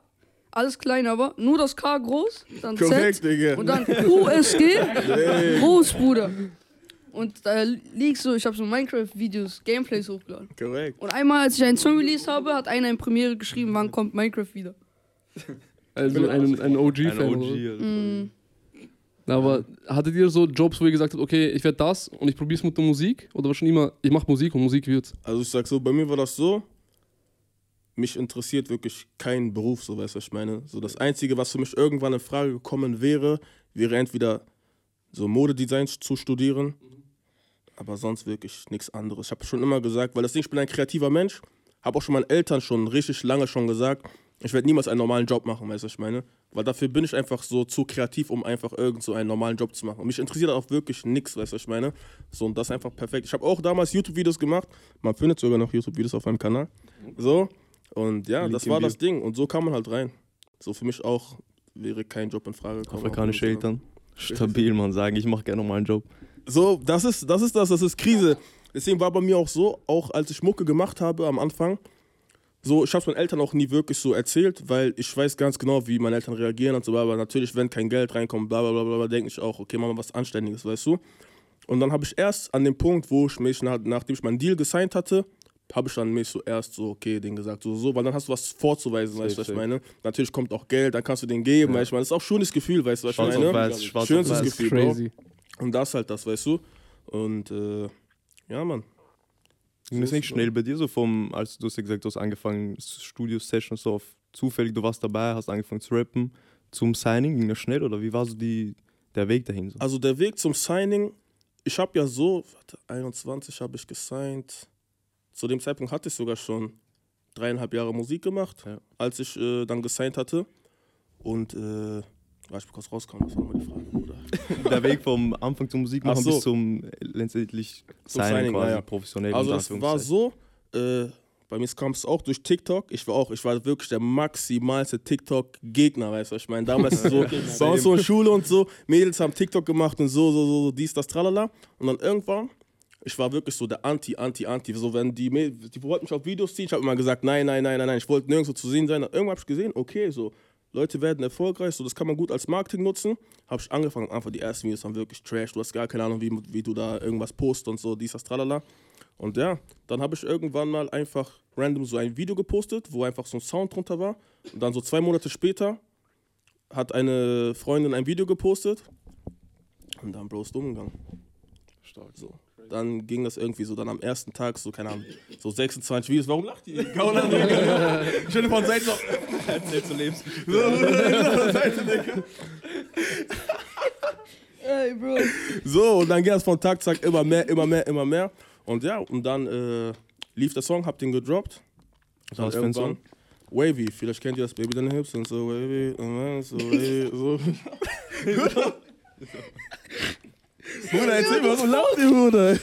alles klein, aber nur das K groß, dann Korrekt, Z Digga. und dann QSG, groß, Bruder. Und da Leaks so, ich habe so Minecraft-Videos, Gameplays hochgeladen. Korrekt. Und einmal, als ich einen Song released habe, hat einer in Premiere geschrieben, wann kommt Minecraft wieder. Also ein, ein OG-Fan. Ein OG. so. Also. Mm. Aber hattet ihr so Jobs, wo ihr gesagt habt, okay, ich werde das und ich probiere es mit der Musik? Oder war schon immer, ich mache Musik und Musik wird's? Also ich sag so, bei mir war das so, mich interessiert wirklich kein Beruf, so weißt du, was ich meine. So das Einzige, was für mich irgendwann in Frage gekommen wäre, wäre entweder so Modedesign zu studieren, aber sonst wirklich nichts anderes. Ich habe schon immer gesagt, weil das Ding, ich bin ein kreativer Mensch, habe auch schon meinen Eltern schon richtig lange schon gesagt, ich werde niemals einen normalen Job machen, weißt du, was ich meine. Weil dafür bin ich einfach so zu kreativ, um einfach irgend so einen normalen Job zu machen. Und mich interessiert auch wirklich nichts, weißt du, was ich meine. So, und das ist einfach perfekt. Ich habe auch damals YouTube-Videos gemacht. Man findet sogar noch YouTube-Videos auf meinem Kanal. So, und ja, Link das war das Ding. Und so kam man halt rein. So, für mich auch wäre kein Job in Frage gekommen. Afrikanische Eltern. Stabil, man sagen, ich mache gerne einen Job. So, das ist, das ist das, das ist Krise. Deswegen war bei mir auch so, auch als ich Mucke gemacht habe am Anfang, so, ich habe es meinen Eltern auch nie wirklich so erzählt, weil ich weiß ganz genau, wie meine Eltern reagieren und so, aber natürlich, wenn kein Geld reinkommt, bla bla bla, bla denke ich auch, okay, machen wir was Anständiges, weißt du. Und dann habe ich erst an dem Punkt, wo ich mich, nach, nachdem ich meinen Deal gesigned hatte, habe ich dann mich so erst so, okay, den gesagt, so, so, weil dann hast du was vorzuweisen, weißt du, was ich meine. Natürlich kommt auch Geld, dann kannst du den geben, Ja. weißt du, das ist auch ein schönes Gefühl, weißt du, was ich meine. weiß, Schönstes. Gefühl, Bro. Crazy. Und das halt das, weißt du. Und äh, ja, Mann. Ging das nicht schnell bei dir so vom, als du hast ja gesagt, du hast angefangen, Studio-Sessions so auf zufällig, du warst dabei, hast angefangen zu rappen, zum Signing, ging das schnell oder wie war so die, der Weg dahin? So? Also der Weg zum Signing, ich habe ja so, warte, 21 habe ich gesigned. Zu dem Zeitpunkt hatte ich sogar schon dreieinhalb Jahre Musik gemacht, Ja. als ich äh, dann gesigned hatte. Und, äh, warte, ich kurz rauskommen, das war mal die Frage, Bruder. Der Weg vom Anfang zur Musik machen Ach so. bis zum äh, letztendlich Zum Signing, Signing, quasi ja, professionell. Also das war so, äh, bei mir kam es auch durch TikTok. Ich war auch, ich war wirklich der maximalste TikTok-Gegner, weißt du, was ich meine. Damals so, bei uns so in Schule und so, Mädels haben TikTok gemacht und so, so, so, so, dies, das, tralala. Und dann irgendwann, ich war wirklich so der Anti, Anti, Anti. So, wenn die, Mäd- die wollten mich auf Videos ziehen, ich habe immer gesagt, nein, nein, nein, nein, nein, ich wollte nirgendwo zu sehen sein. Irgendwann habe ich gesehen, okay, so, Leute werden erfolgreich, so, das kann man gut als Marketing nutzen. Habe ich angefangen, einfach die ersten Videos waren wirklich trash. Du hast gar keine Ahnung, wie, wie du da irgendwas postest und so, dies, das, tralala. Und ja, dann habe ich irgendwann mal einfach random so ein Video gepostet, wo einfach so ein Sound drunter war. Und dann so zwei Monate später hat eine Freundin ein Video gepostet. Und dann, ist umgegangen. Stark. So. Dann ging das irgendwie so, dann am ersten Tag, so, keine Ahnung, so 26 Videos. Warum lacht? Gauner, Digga. Schöne von Seite noch. Erzähl zu lebst. Ey, Bro. So, und dann ging das von Tag zu Tag immer mehr, immer mehr, immer mehr. Und ja, und dann äh, lief der Song, hab den gedroppt. Was war das für ein Song? Wavy, vielleicht kennt ihr das, Baby, deine Hips sind so wavy, so wavy, so. Bruder, erzähl mal, warum lacht ihr, Bruder?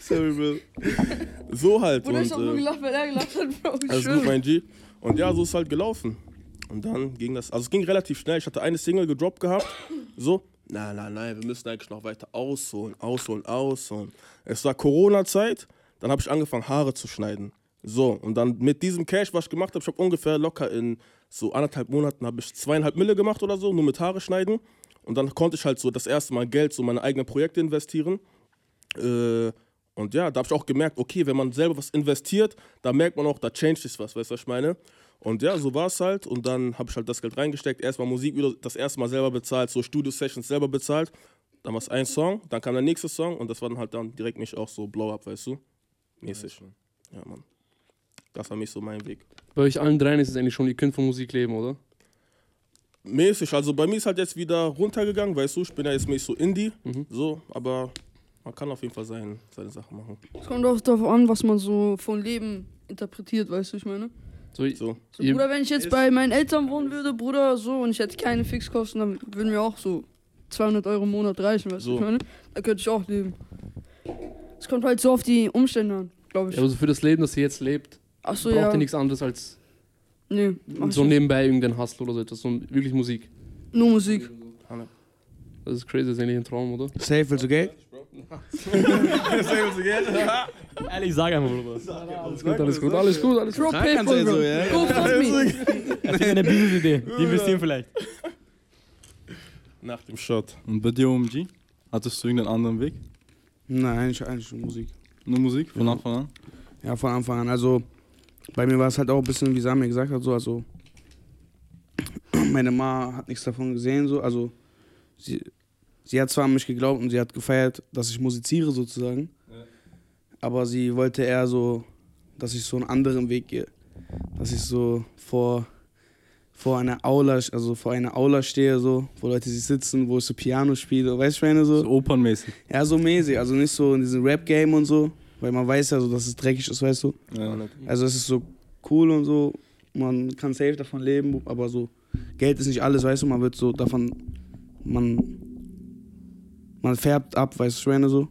Sorry, Bro. So halt. Bruder, ich und, hab nur äh, gelacht, weil er gelacht hat, Bro. Ich alles schwöre. gut, mein G. Und ja, so ist halt gelaufen. Und dann ging das, also es ging relativ schnell. Ich hatte eine Single gedroppt gehabt. So, nein, nein, nein, wir müssen eigentlich noch weiter ausholen, ausholen, ausholen. Es war Corona-Zeit, dann habe ich angefangen, Haare zu schneiden. So, und dann mit diesem Cash, was ich gemacht habe, ich habe ungefähr locker in so anderthalb Monaten habe ich zweieinhalb Mille gemacht oder so, nur mit Haare schneiden. Und dann konnte ich halt so das erste Mal Geld, so meine eigenen Projekte investieren. Äh, und ja, da habe ich auch gemerkt, okay, wenn man selber was investiert, da merkt man auch, da changed sich was, weißt du, was ich meine? Und ja, so war es halt. Und dann habe ich halt das Geld reingesteckt. Erstmal Musik wieder das erste Mal selber bezahlt, so Studio-Sessions selber bezahlt. Dann war es ein Song, dann kam der nächste Song und das war dann halt dann direkt mich auch so Blow-Up, weißt du? Mäßig. Ja, Mann. Das war mich so mein Weg. Bei euch allen dreien ist es eigentlich schon, ihr könnt von Musik leben, oder? Mäßig, also bei mir ist halt jetzt wieder runtergegangen, weißt du, ich bin ja jetzt mäßig so Indie, Mhm. so, aber man kann auf jeden Fall sein, seine Sachen machen. Es kommt auch darauf an, was man so von Leben interpretiert, weißt du, ich meine. So, So. So, Bruder, wenn ich jetzt bei meinen Eltern wohnen würde, Bruder, so, und ich hätte keine Fixkosten, dann würden mir auch so 200 Euro im Monat reichen, weißt du, So. ich meine. Da könnte ich auch leben. Es kommt halt so auf die Umstände an, glaube ich. Ja, also für das Leben, das ihr jetzt lebt, Achso, braucht ja. ihr nichts anderes als Nee, so nebenbei irgendein Hustle oder so etwas. So wirklich Musik. Nur Musik. Das ist crazy, das ist eigentlich ein Traum, oder? Safe, willst du Geld? Ehrlich, sag einfach, Bruder. Alles gut, alles gut, alles gut, alles gut. pay kannst for du bro. jetzt so, ja? Go fuck me. Das ist eine Business-Idee. Die investieren vielleicht. Nach dem Shot. Und bei dir, OMG? Hattest du irgendeinen anderen Weg? Nein, eigentlich, eigentlich nur Musik. Nur Musik von Ja. Anfang an? Ja, von Anfang an. Also, bei mir war es halt auch ein bisschen, wie Sami gesagt hat, so, also, meine Ma hat nichts davon gesehen, so, also, sie, sie hat zwar an mich geglaubt und sie hat gefeiert, dass ich musiziere, sozusagen, aber sie wollte eher so, dass ich so einen anderen Weg gehe. Dass ich so vor, vor einer Aula, also vor einer Aula stehe, so, wo Leute sich sitzen, wo ich so Piano spiele, weißt du, ich meine, so. So opernmäßig. Ja, so mäßig, also nicht so in diesem Rap-Game und so, weil man weiß ja so, dass es dreckig ist, weißt du. Ja. Also es ist so cool und so, man kann safe davon leben, aber so Geld ist nicht alles, weißt du, man wird so davon, man, man färbt ab, weißt du, ich meine so.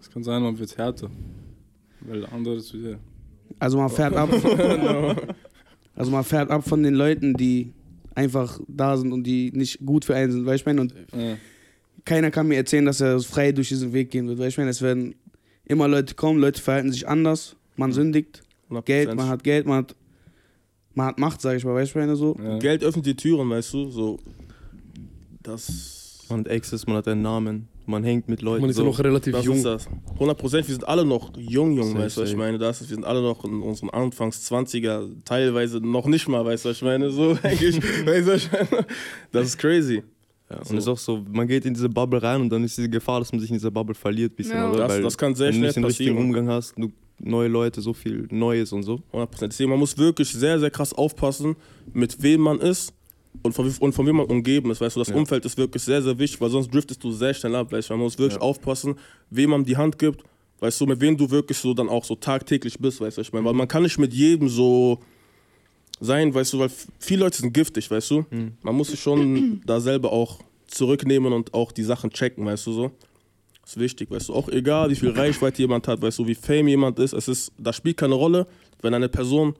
Es kann sein, man wird härter. Weil anderes wieder. Also man fährt ab, also man fährt ab von den Leuten, die einfach da sind und die nicht gut für einen sind, weißt du, ich meine, und Ja. keiner kann mir erzählen, dass er frei durch diesen Weg gehen wird, weißt du, ich meine, es werden immer Leute kommen, Leute verhalten sich anders, man sündigt, 100%. Geld, man hat Geld, man hat, man hat Macht, sag ich mal, weißt du, ich meine so. Ja. Geld öffnet die Türen, weißt du, so. Das. Man hat Access, man hat einen Namen, man hängt mit Leuten. Man ist ja so. noch relativ Das jung. ist das. 100 Prozent, wir sind alle noch jung, jung, Safe, weißt du, was ich meine? Das ist, wir sind alle noch in unseren Anfangs 20er, teilweise noch nicht mal, weißt du, was ich meine? So, eigentlich, weißt du, was ich meine? Das ist crazy. Ja, und So. es ist auch so, man geht in diese Bubble rein und dann ist diese Gefahr, dass man sich in dieser Bubble verliert, bisschen, Ja. oder? Das, das kann sehr wenn du schnell nicht den richtigen passieren. Umgang hast, du neue Leute, so viel Neues und so. 100 Prozent. Deswegen, man muss wirklich sehr, sehr krass aufpassen, mit wem man ist und von, und von wem man umgeben ist. Weißt du, das Ja. Umfeld ist wirklich sehr, sehr wichtig, weil sonst driftest du sehr schnell ab. Weißt du, man muss wirklich Ja. aufpassen, wem man die Hand gibt. Weißt du, mit wem du wirklich so dann auch so tagtäglich bist, weißt du, ich meine, weil man kann nicht mit jedem so sein, weißt du, weil viele Leute sind giftig, weißt du. Mhm. Man muss sich schon da selber auch zurücknehmen und auch die Sachen checken, weißt du so. ist wichtig, weißt du. Auch egal, wie viel Reichweite jemand hat, weißt du, wie fame jemand ist, es ist, das spielt keine Rolle, wenn eine Person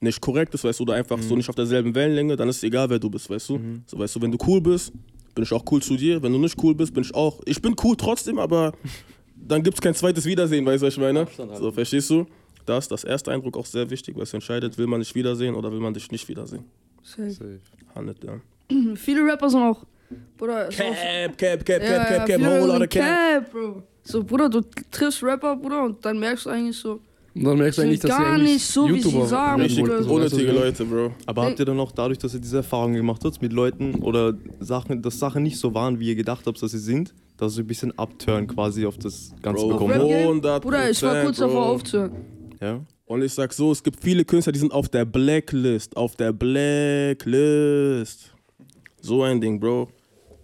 nicht korrekt ist, weißt du, oder einfach so nicht auf derselben Wellenlänge, dann ist es egal, wer du bist, weißt du. So, weißt du, wenn du cool bist, bin ich auch cool zu dir. Wenn du nicht cool bist, bin ich auch. Ich bin cool trotzdem, aber dann gibt es kein zweites Wiedersehen, weißt du, was ich meine? So, verstehst du? Da ist das erste Eindruck auch sehr wichtig, weil es entscheidet, will man dich wiedersehen oder will man dich nicht wiedersehen. Safe. Handelt, ja. Viele Rapper sind auch. Bruder, ist auch Cap, Cap, Cap, ja, ja, viele Rapper sind Cap, Bro. So, Bruder, du triffst Rapper, Bruder, und dann merkst du eigentlich so, Und dann merkst du eigentlich, dass sie gar eigentlich nicht so, wie sie YouTuber sagen, Richtig unnötige. Leute, Bro. Aber habt ihr dann auch dadurch, dass ihr diese Erfahrungen gemacht habt mit Leuten oder Sachen, dass Sachen nicht so waren, wie ihr gedacht habt, dass sie sind, dass ihr ein bisschen abturn quasi auf das Ganze Bro, bekommen habt? Game? 100 Bruder, ich war kurz davor aufzuhören. Ja? Und ich sag so, es gibt viele Künstler, die sind auf der Blacklist. Auf der Blacklist. So ein Ding, Bro.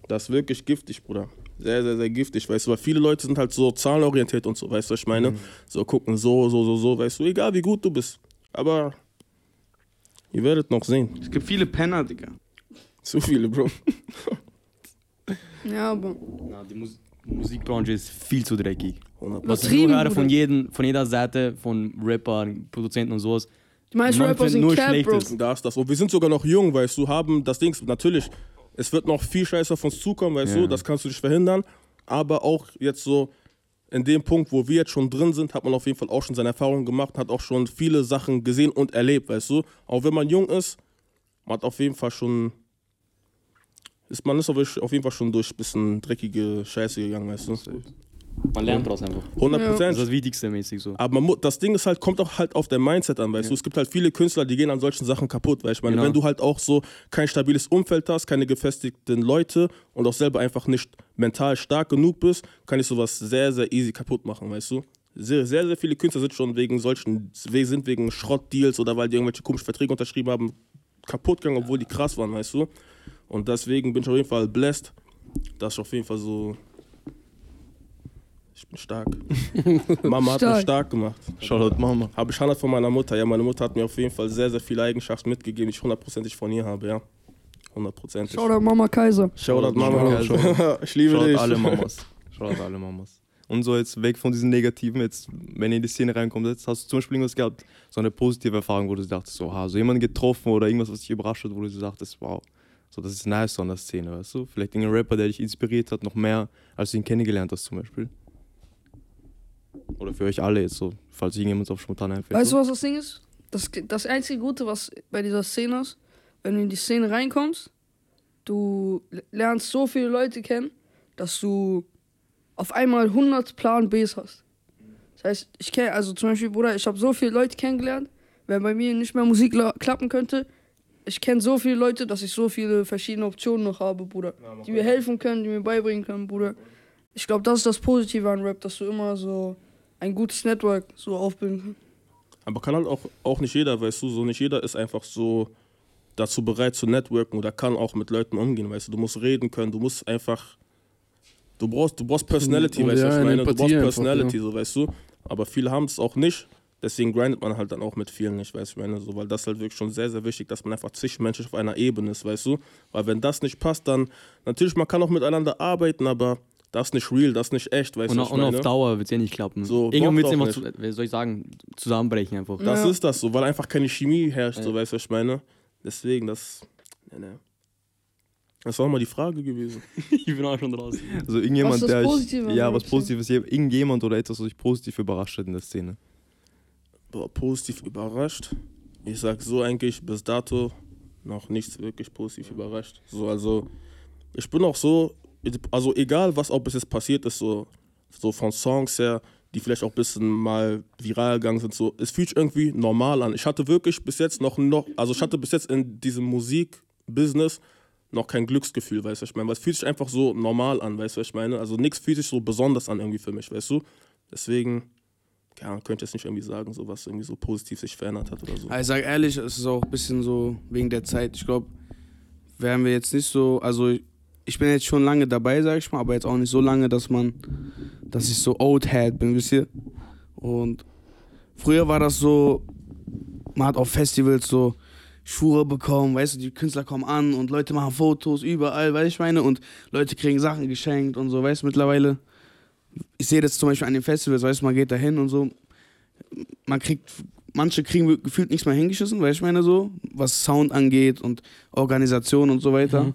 Das ist wirklich giftig, Bruder. Sehr, sehr, sehr giftig, weißt du, weil viele Leute sind halt so zahlenorientiert und so, weißt du, was ich meine? So gucken, so, so, so, so, weißt du, egal wie gut du bist. Aber ihr werdet noch sehen. Es gibt viele Penner, Digga. Zu viele, Bro. Ja, aber. Na, die Mus Musikbranche ist viel zu dreckig. 100 Was ich höre von, jeden, von jeder Seite, von Rappern, Produzenten und sowas, Die meisten Rapper sind nur Cap, Bro. Schlechtes. Da ist das. Und wir sind sogar noch jung, weißt du, haben das Ding, natürlich, es wird noch viel Scheiße auf uns zukommen, weißt Ja. du, das kannst du nicht verhindern. Aber auch jetzt so in dem Punkt, wo wir jetzt schon drin sind, hat man auf jeden Fall auch schon seine Erfahrungen gemacht, hat auch schon viele Sachen gesehen und erlebt, weißt du. Auch wenn man jung ist, man hat auf jeden Fall schon. Ist, man ist auf jeden Fall schon durch ein bisschen dreckige Scheiße gegangen, weißt du. Man lernt daraus einfach. 100 Das ist das Wichtigste mäßig so. Aber man, das Ding ist halt, kommt auch halt auf dein Mindset an, weißt du. Es gibt halt viele Künstler, die gehen an solchen Sachen kaputt, weil ich meine, Genau. wenn du halt auch so kein stabiles Umfeld hast, keine gefestigten Leute und auch selber einfach nicht mental stark genug bist, kann ich sowas sehr, sehr easy kaputt machen, weißt du. Sehr, sehr, sehr viele Künstler sind schon wegen solchen, sind wegen Schrottdeals oder weil die irgendwelche komischen Verträge unterschrieben haben, kaputt gegangen, obwohl die krass waren, weißt du. Und deswegen bin ich auf jeden Fall blessed, dass ich auf jeden Fall so. Ich bin stark. Mama hat mich Stark. gemacht. Shoutout Mama. Habe ich Hand von meiner Mutter. Ja, meine Mutter hat mir auf jeden Fall sehr, sehr viele Eigenschaften mitgegeben, die ich hundertprozentig von ihr habe, ja. Hundertprozentig. Schau da Mama Kaiser. Shoutout Mama. Shoutout. ich liebe Shoutout dich. alle Mamas. Shoutout alle Mamas. Und so jetzt weg von diesen Negativen, jetzt, wenn ihr in die Szene reinkommt, jetzt hast du zum Beispiel irgendwas gehabt, so eine positive Erfahrung, wo du dachtest, so, ha, so jemanden getroffen oder irgendwas, was dich überrascht hat, wo du dachtest, wow, so, das ist nice so an der Szene, weißt du? Vielleicht irgendein Rapper, der dich inspiriert hat, noch mehr, als du ihn kennengelernt hast zum Beispiel. Oder für euch alle jetzt so, falls irgendjemand auf spontan einfällt. Weißt du, was das Ding ist? Das, das einzige Gute, was bei dieser Szene ist, wenn du in die Szene reinkommst, du lernst so viele Leute kennen, dass du auf einmal 100 Plan Bs hast. Das heißt, ich kenne, also zum Beispiel, Bruder, ich habe so viele Leute kennengelernt, wenn bei mir nicht mehr Musik la- klappen könnte, ich kenne so viele Leute, dass ich so viele verschiedene Optionen noch habe, Bruder, die mir helfen können, die mir beibringen können, Bruder. Ich glaube, das ist das Positive an Rap, dass du immer so ein gutes Network so aufbilden kannst. Aber kann halt auch, auch nicht jeder, weißt du, so nicht jeder ist einfach so dazu bereit zu networken oder kann auch mit Leuten umgehen, weißt du. Du musst reden können, du musst einfach, du brauchst, du brauchst Personality, Und weißt du, ja, was ich eine meine? Du brauchst Empathie einfach, Personality, so, weißt du. Aber viele haben es auch nicht, deswegen grindet man halt dann auch mit vielen nicht, weißt du, ich meine, so, weil das ist halt wirklich schon sehr, sehr wichtig, dass man einfach zwischenmenschlich auf einer Ebene ist, weißt du. Weil wenn das nicht passt, dann, natürlich, man kann auch miteinander arbeiten, aber das ist nicht real, das ist nicht echt, weißt Und, du, was ich und auf? Dauer wird es ja nicht klappen. So, Irgendwann wird es immer, zu, wie soll ich sagen, zusammenbrechen einfach. Das Ja. ist das so, weil einfach keine Chemie herrscht, so Ja. weißt du, was ich meine. Deswegen, das. Ne, ne. Das war mal die Frage gewesen. ich bin auch schon draußen. Also irgendjemand, Was ist das der ich, ja, was? Positives, irgendjemand oder etwas, was dich positiv überrascht hat in der Szene. Positiv überrascht. Ich sag so eigentlich bis dato noch nichts wirklich positiv überrascht. So, also, ich bin auch so, also egal was auch bis jetzt passiert ist, so, so von Songs her, die vielleicht auch ein bisschen mal viral gegangen sind, so, es fühlt sich irgendwie normal an. Ich hatte wirklich bis jetzt noch, noch also ich hatte bis jetzt in diesem Musikbusiness noch kein Glücksgefühl, weißt du, ich meine, weil es fühlt sich einfach so normal an, weißt du, ich meine, also nichts fühlt sich so besonders an irgendwie für mich, weißt du, deswegen, ja, könnte jetzt nicht irgendwie sagen, so was irgendwie so positiv sich verändert hat oder so. Also ich sag ehrlich, es ist auch ein bisschen so wegen der Zeit. Ich glaube, wären wir jetzt nicht so, also ich bin jetzt schon lange dabei, sag ich mal, aber jetzt auch nicht so lange, dass man, dass ich so old head bin, wisst ihr? Und früher war das so, man hat auf Festivals so Schuhe bekommen, weißt du, die Künstler kommen an und Leute machen Fotos überall, weißt du, ich meine, und Leute kriegen Sachen geschenkt und so, weißt du, mittlerweile. Ich sehe das zum Beispiel an den Festivals, weißt du, man geht da hin und so, man kriegt, manche kriegen gefühlt nichts mehr hingeschissen, weißt du, ich meine so, was Sound angeht und Organisation und so weiter. Mhm.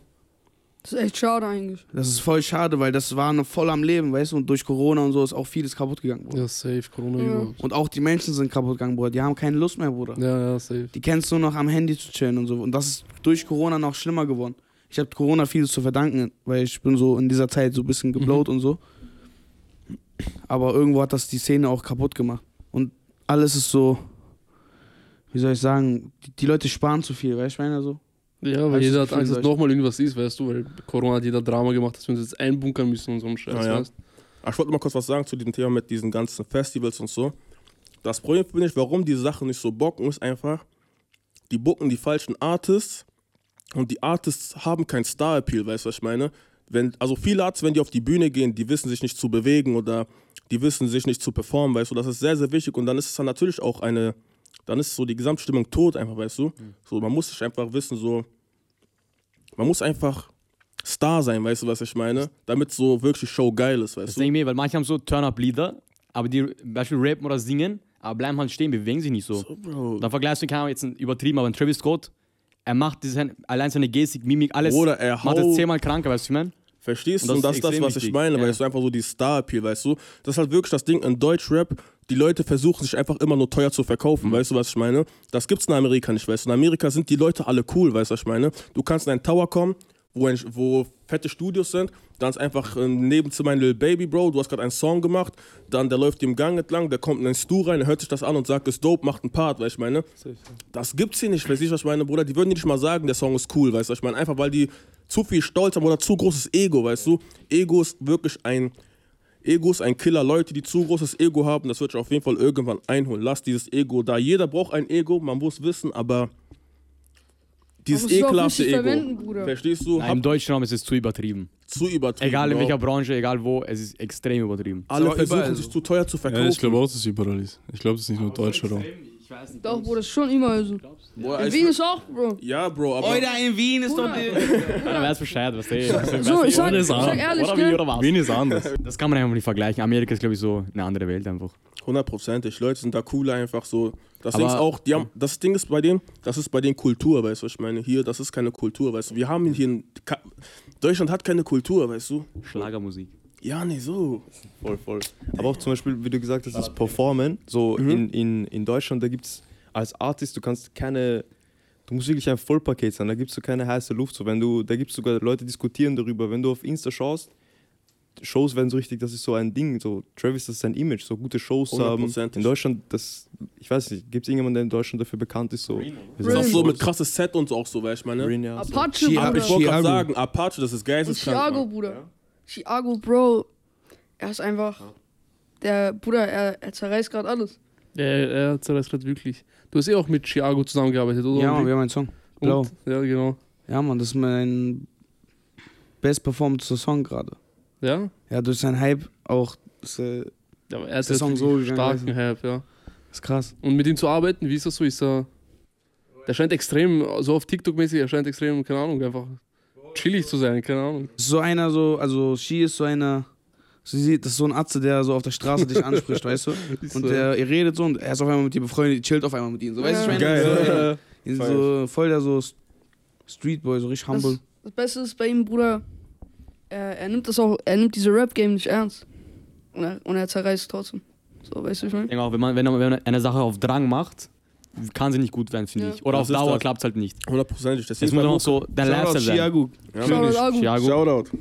Das ist echt schade eigentlich. Das ist voll schade, weil das war noch voll am Leben, weißt du, und durch Corona und so ist auch vieles kaputt gegangen, Bruder. Ja, safe, Corona Ja. überhaupt. Und auch die Menschen sind kaputt gegangen, Bruder. Die haben keine Lust mehr, Bruder. Ja, ja, safe. Die kennst nur noch am Handy zu chillen und so. Und das ist durch Corona noch schlimmer geworden. Ich habe Corona vieles zu verdanken, weil ich bin so in dieser Zeit so ein bisschen geblowt und so. Aber irgendwo hat das die Szene auch kaputt gemacht. Und alles ist so, wie soll ich sagen, die, die Leute sparen zu viel, weißt du, ich meine so. Ja, weil jeder so hat Angst, dass nochmal irgendwas ist, weißt du, weil Corona hat jeder Drama gemacht, dass wir uns jetzt einbunkern müssen und so ein Scheiß, Ja, ja. weißt Ach, ich wollte mal kurz was sagen zu diesem Thema mit diesen ganzen Festivals und so. Das Problem finde ich, warum die Sachen nicht so bocken, ist einfach, die bucken die falschen Artists und die Artists haben kein Star-Appeal, weißt du, was ich meine? Wenn, also viele Artists, wenn die auf die Bühne gehen, die wissen sich nicht zu bewegen oder die wissen sich nicht zu performen, weißt du, das ist sehr, sehr wichtig und dann ist es dann natürlich auch eine, dann ist so die Gesamtstimmung tot einfach, weißt du? So, man muss sich einfach wissen, so, man muss einfach Star sein, weißt du, was ich meine? Damit so wirklich Show geil ist, weißt Das du? denke ich mir, weil manche haben so Turn-Up-Lieder, aber die Beispiel rappen oder singen, aber bleiben halt stehen, bewegen sich nicht so. So, Bro. Dann vergleichst du, keine Ahnung, jetzt übertrieben, aber ein Travis Scott, er macht diese, allein seine Gestik, Mimik, alles, Oder er macht es zehnmal kranker, weißt du, ich meine? Verstehst du? Und das ist das, was ich meine, Ja. weil es so einfach so die Star-Appeal, weißt du? Das ist halt wirklich das Ding in Deutschrap. Die Leute versuchen sich einfach immer nur teuer zu verkaufen, Mhm. weißt du, was ich meine? Das gibt's in Amerika nicht, weißt du? In Amerika sind die Leute alle cool, weißt du, was ich meine? Du kannst in einen Tower kommen, wo, ein, wo fette Studios sind, dann ist einfach ein Nebenzimmer ein Little Baby, Bro, du hast gerade einen Song gemacht, dann der läuft im Gang entlang, der kommt in einen Stu rein, der hört sich das an und sagt, ist dope, macht einen Part, weißt du, ich meine? Das gibt's hier nicht, weißt du, was ich meine, Bruder? Die würden dir nicht mal sagen, der Song ist cool, weißt du, was ich meine? Einfach weil die zu viel Stolz haben oder zu großes Ego, weißt du? Ego ist wirklich ein. Ego ist ein Killer. Leute, die zu großes Ego haben, das wird sich auf jeden Fall irgendwann einholen. Lass dieses Ego da. Jeder braucht ein Ego, man muss wissen, aber dieses es ekelhafte Ego. verwenden, Bruder. Verstehst du? Nein, Im deutschen Raum ist es zu übertrieben. zu übertrieben. Egal in Bro. welcher Branche, egal wo, es ist extrem übertrieben. Alle Aber versuchen überall sich zu teuer zu verkaufen. Ja, ich glaube auch, dass es überall ist. Ich glaube, das ist nicht nur deutscher Raum. Doch, Bruder, das ist schon immer so. Boah, In Wien ist auch, Bro. ja, Bro, aber. Oida in Wien ist doch die. Ja, weiß Bescheid, was der So, ich sag, ich sag ehrlich, Oder wie, oder was? Wien ist anders. Das kann man einfach nicht vergleichen. Amerika ist, glaube ich, so eine andere Welt einfach. Hundertprozentig. Leute sind da cooler einfach so. Das Aber- Ding ist auch, die haben, das Ding ist bei denen, das ist bei denen Kultur, weißt du, was ich meine? Hier, das ist keine Kultur, weißt du. Wir haben hier, ein, Ka- Deutschland hat keine Kultur, weißt du. Schlagermusik. Ja, nee, so. Voll, voll. Aber auch zum Beispiel, wie du gesagt hast, das Performen. So in, in, in Deutschland, da gibt es als Artist, du kannst keine. Du musst wirklich ein Vollpaket sein, da gibt es so keine heiße Luft. So, wenn du, da gibt es sogar Leute, die diskutieren darüber. Wenn du auf Insta schaust, Shows werden so richtig, das ist so ein Ding. So, Travis, das ist sein Image, so gute Shows zu haben. In Deutschland, das, ich weiß nicht, gibt es irgendjemanden, der in Deutschland dafür bekannt ist? So, Das ist auch so mit krasses Set und so auch so, weißt du, meine? Green, ja, so. Apache, Chia- Aber ich Bruder. wollte gerade Chiago. sagen, Apache, das ist geisteskrank. Chiago. Bruder. Chiago, Bro. Er ist einfach. Der Bruder, er, er zerreißt gerade alles. Ja, er zerreißt gerade wirklich. Du hast eh auch mit Chiago zusammengearbeitet, oder? Ja, Mann, wir haben einen Song. Blau. Und, ja, genau. Ja, Mann, das ist mein best performance Song gerade. Ja? Ja, durch seinen Hype auch. Ist, äh, ja aber er hat der Song so gegangen, starken Hype, ja. ist krass. Und mit ihm zu arbeiten, wie ist das so? Ist er. Der scheint extrem, so auf TikTok-mäßig, er scheint extrem, keine Ahnung, einfach chillig zu sein, keine Ahnung. So einer so, also She ist so einer. Sie sieht, das ist so ein Arzt, der so auf der Straße dich anspricht, weißt du? Ist Und der, ihr redet so und er ist auf einmal mit dir befreundet, chillt auf einmal mit ihnen. So, weißt du, meine? Geil. So, so voll der so Streetboy, so richtig humble. Das, das Beste ist bei ihm, Bruder. Er, er nimmt das auch, er nimmt diese Rap-Game nicht ernst. Und er, und er zerreißt trotzdem. So, weißt du, ich Ich meine? denke auch, wenn man, wenn man wenn man eine Sache auf Drang macht, kann sie nicht gut werden, finde Ja. ich. Oder Das auf Dauer das. klappt es halt nicht. Hundertprozentig. Deswegen muss bei auch so Shoutout Lifestyle sein. Chiago. Ja, Shoutout. Chiago. Shoutout.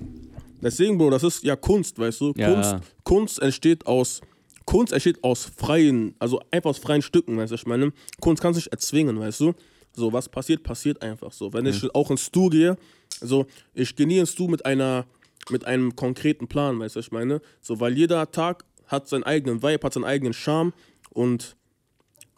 Deswegen, Bro, das ist ja Kunst, weißt du? Ja, Kunst. Kunst entsteht aus. Kunst entsteht aus freien, also einfach aus freien Stücken, weißt du, ich meine. Kunst kann sich erzwingen, weißt du. So, was passiert, passiert einfach so. Wenn ich auch ins Stu gehe, also ich gehe nie ins Stu mit einer, mit einem konkreten Plan, weißt du, ich meine. So, weil jeder Tag hat seinen eigenen Vibe, hat seinen eigenen Charme und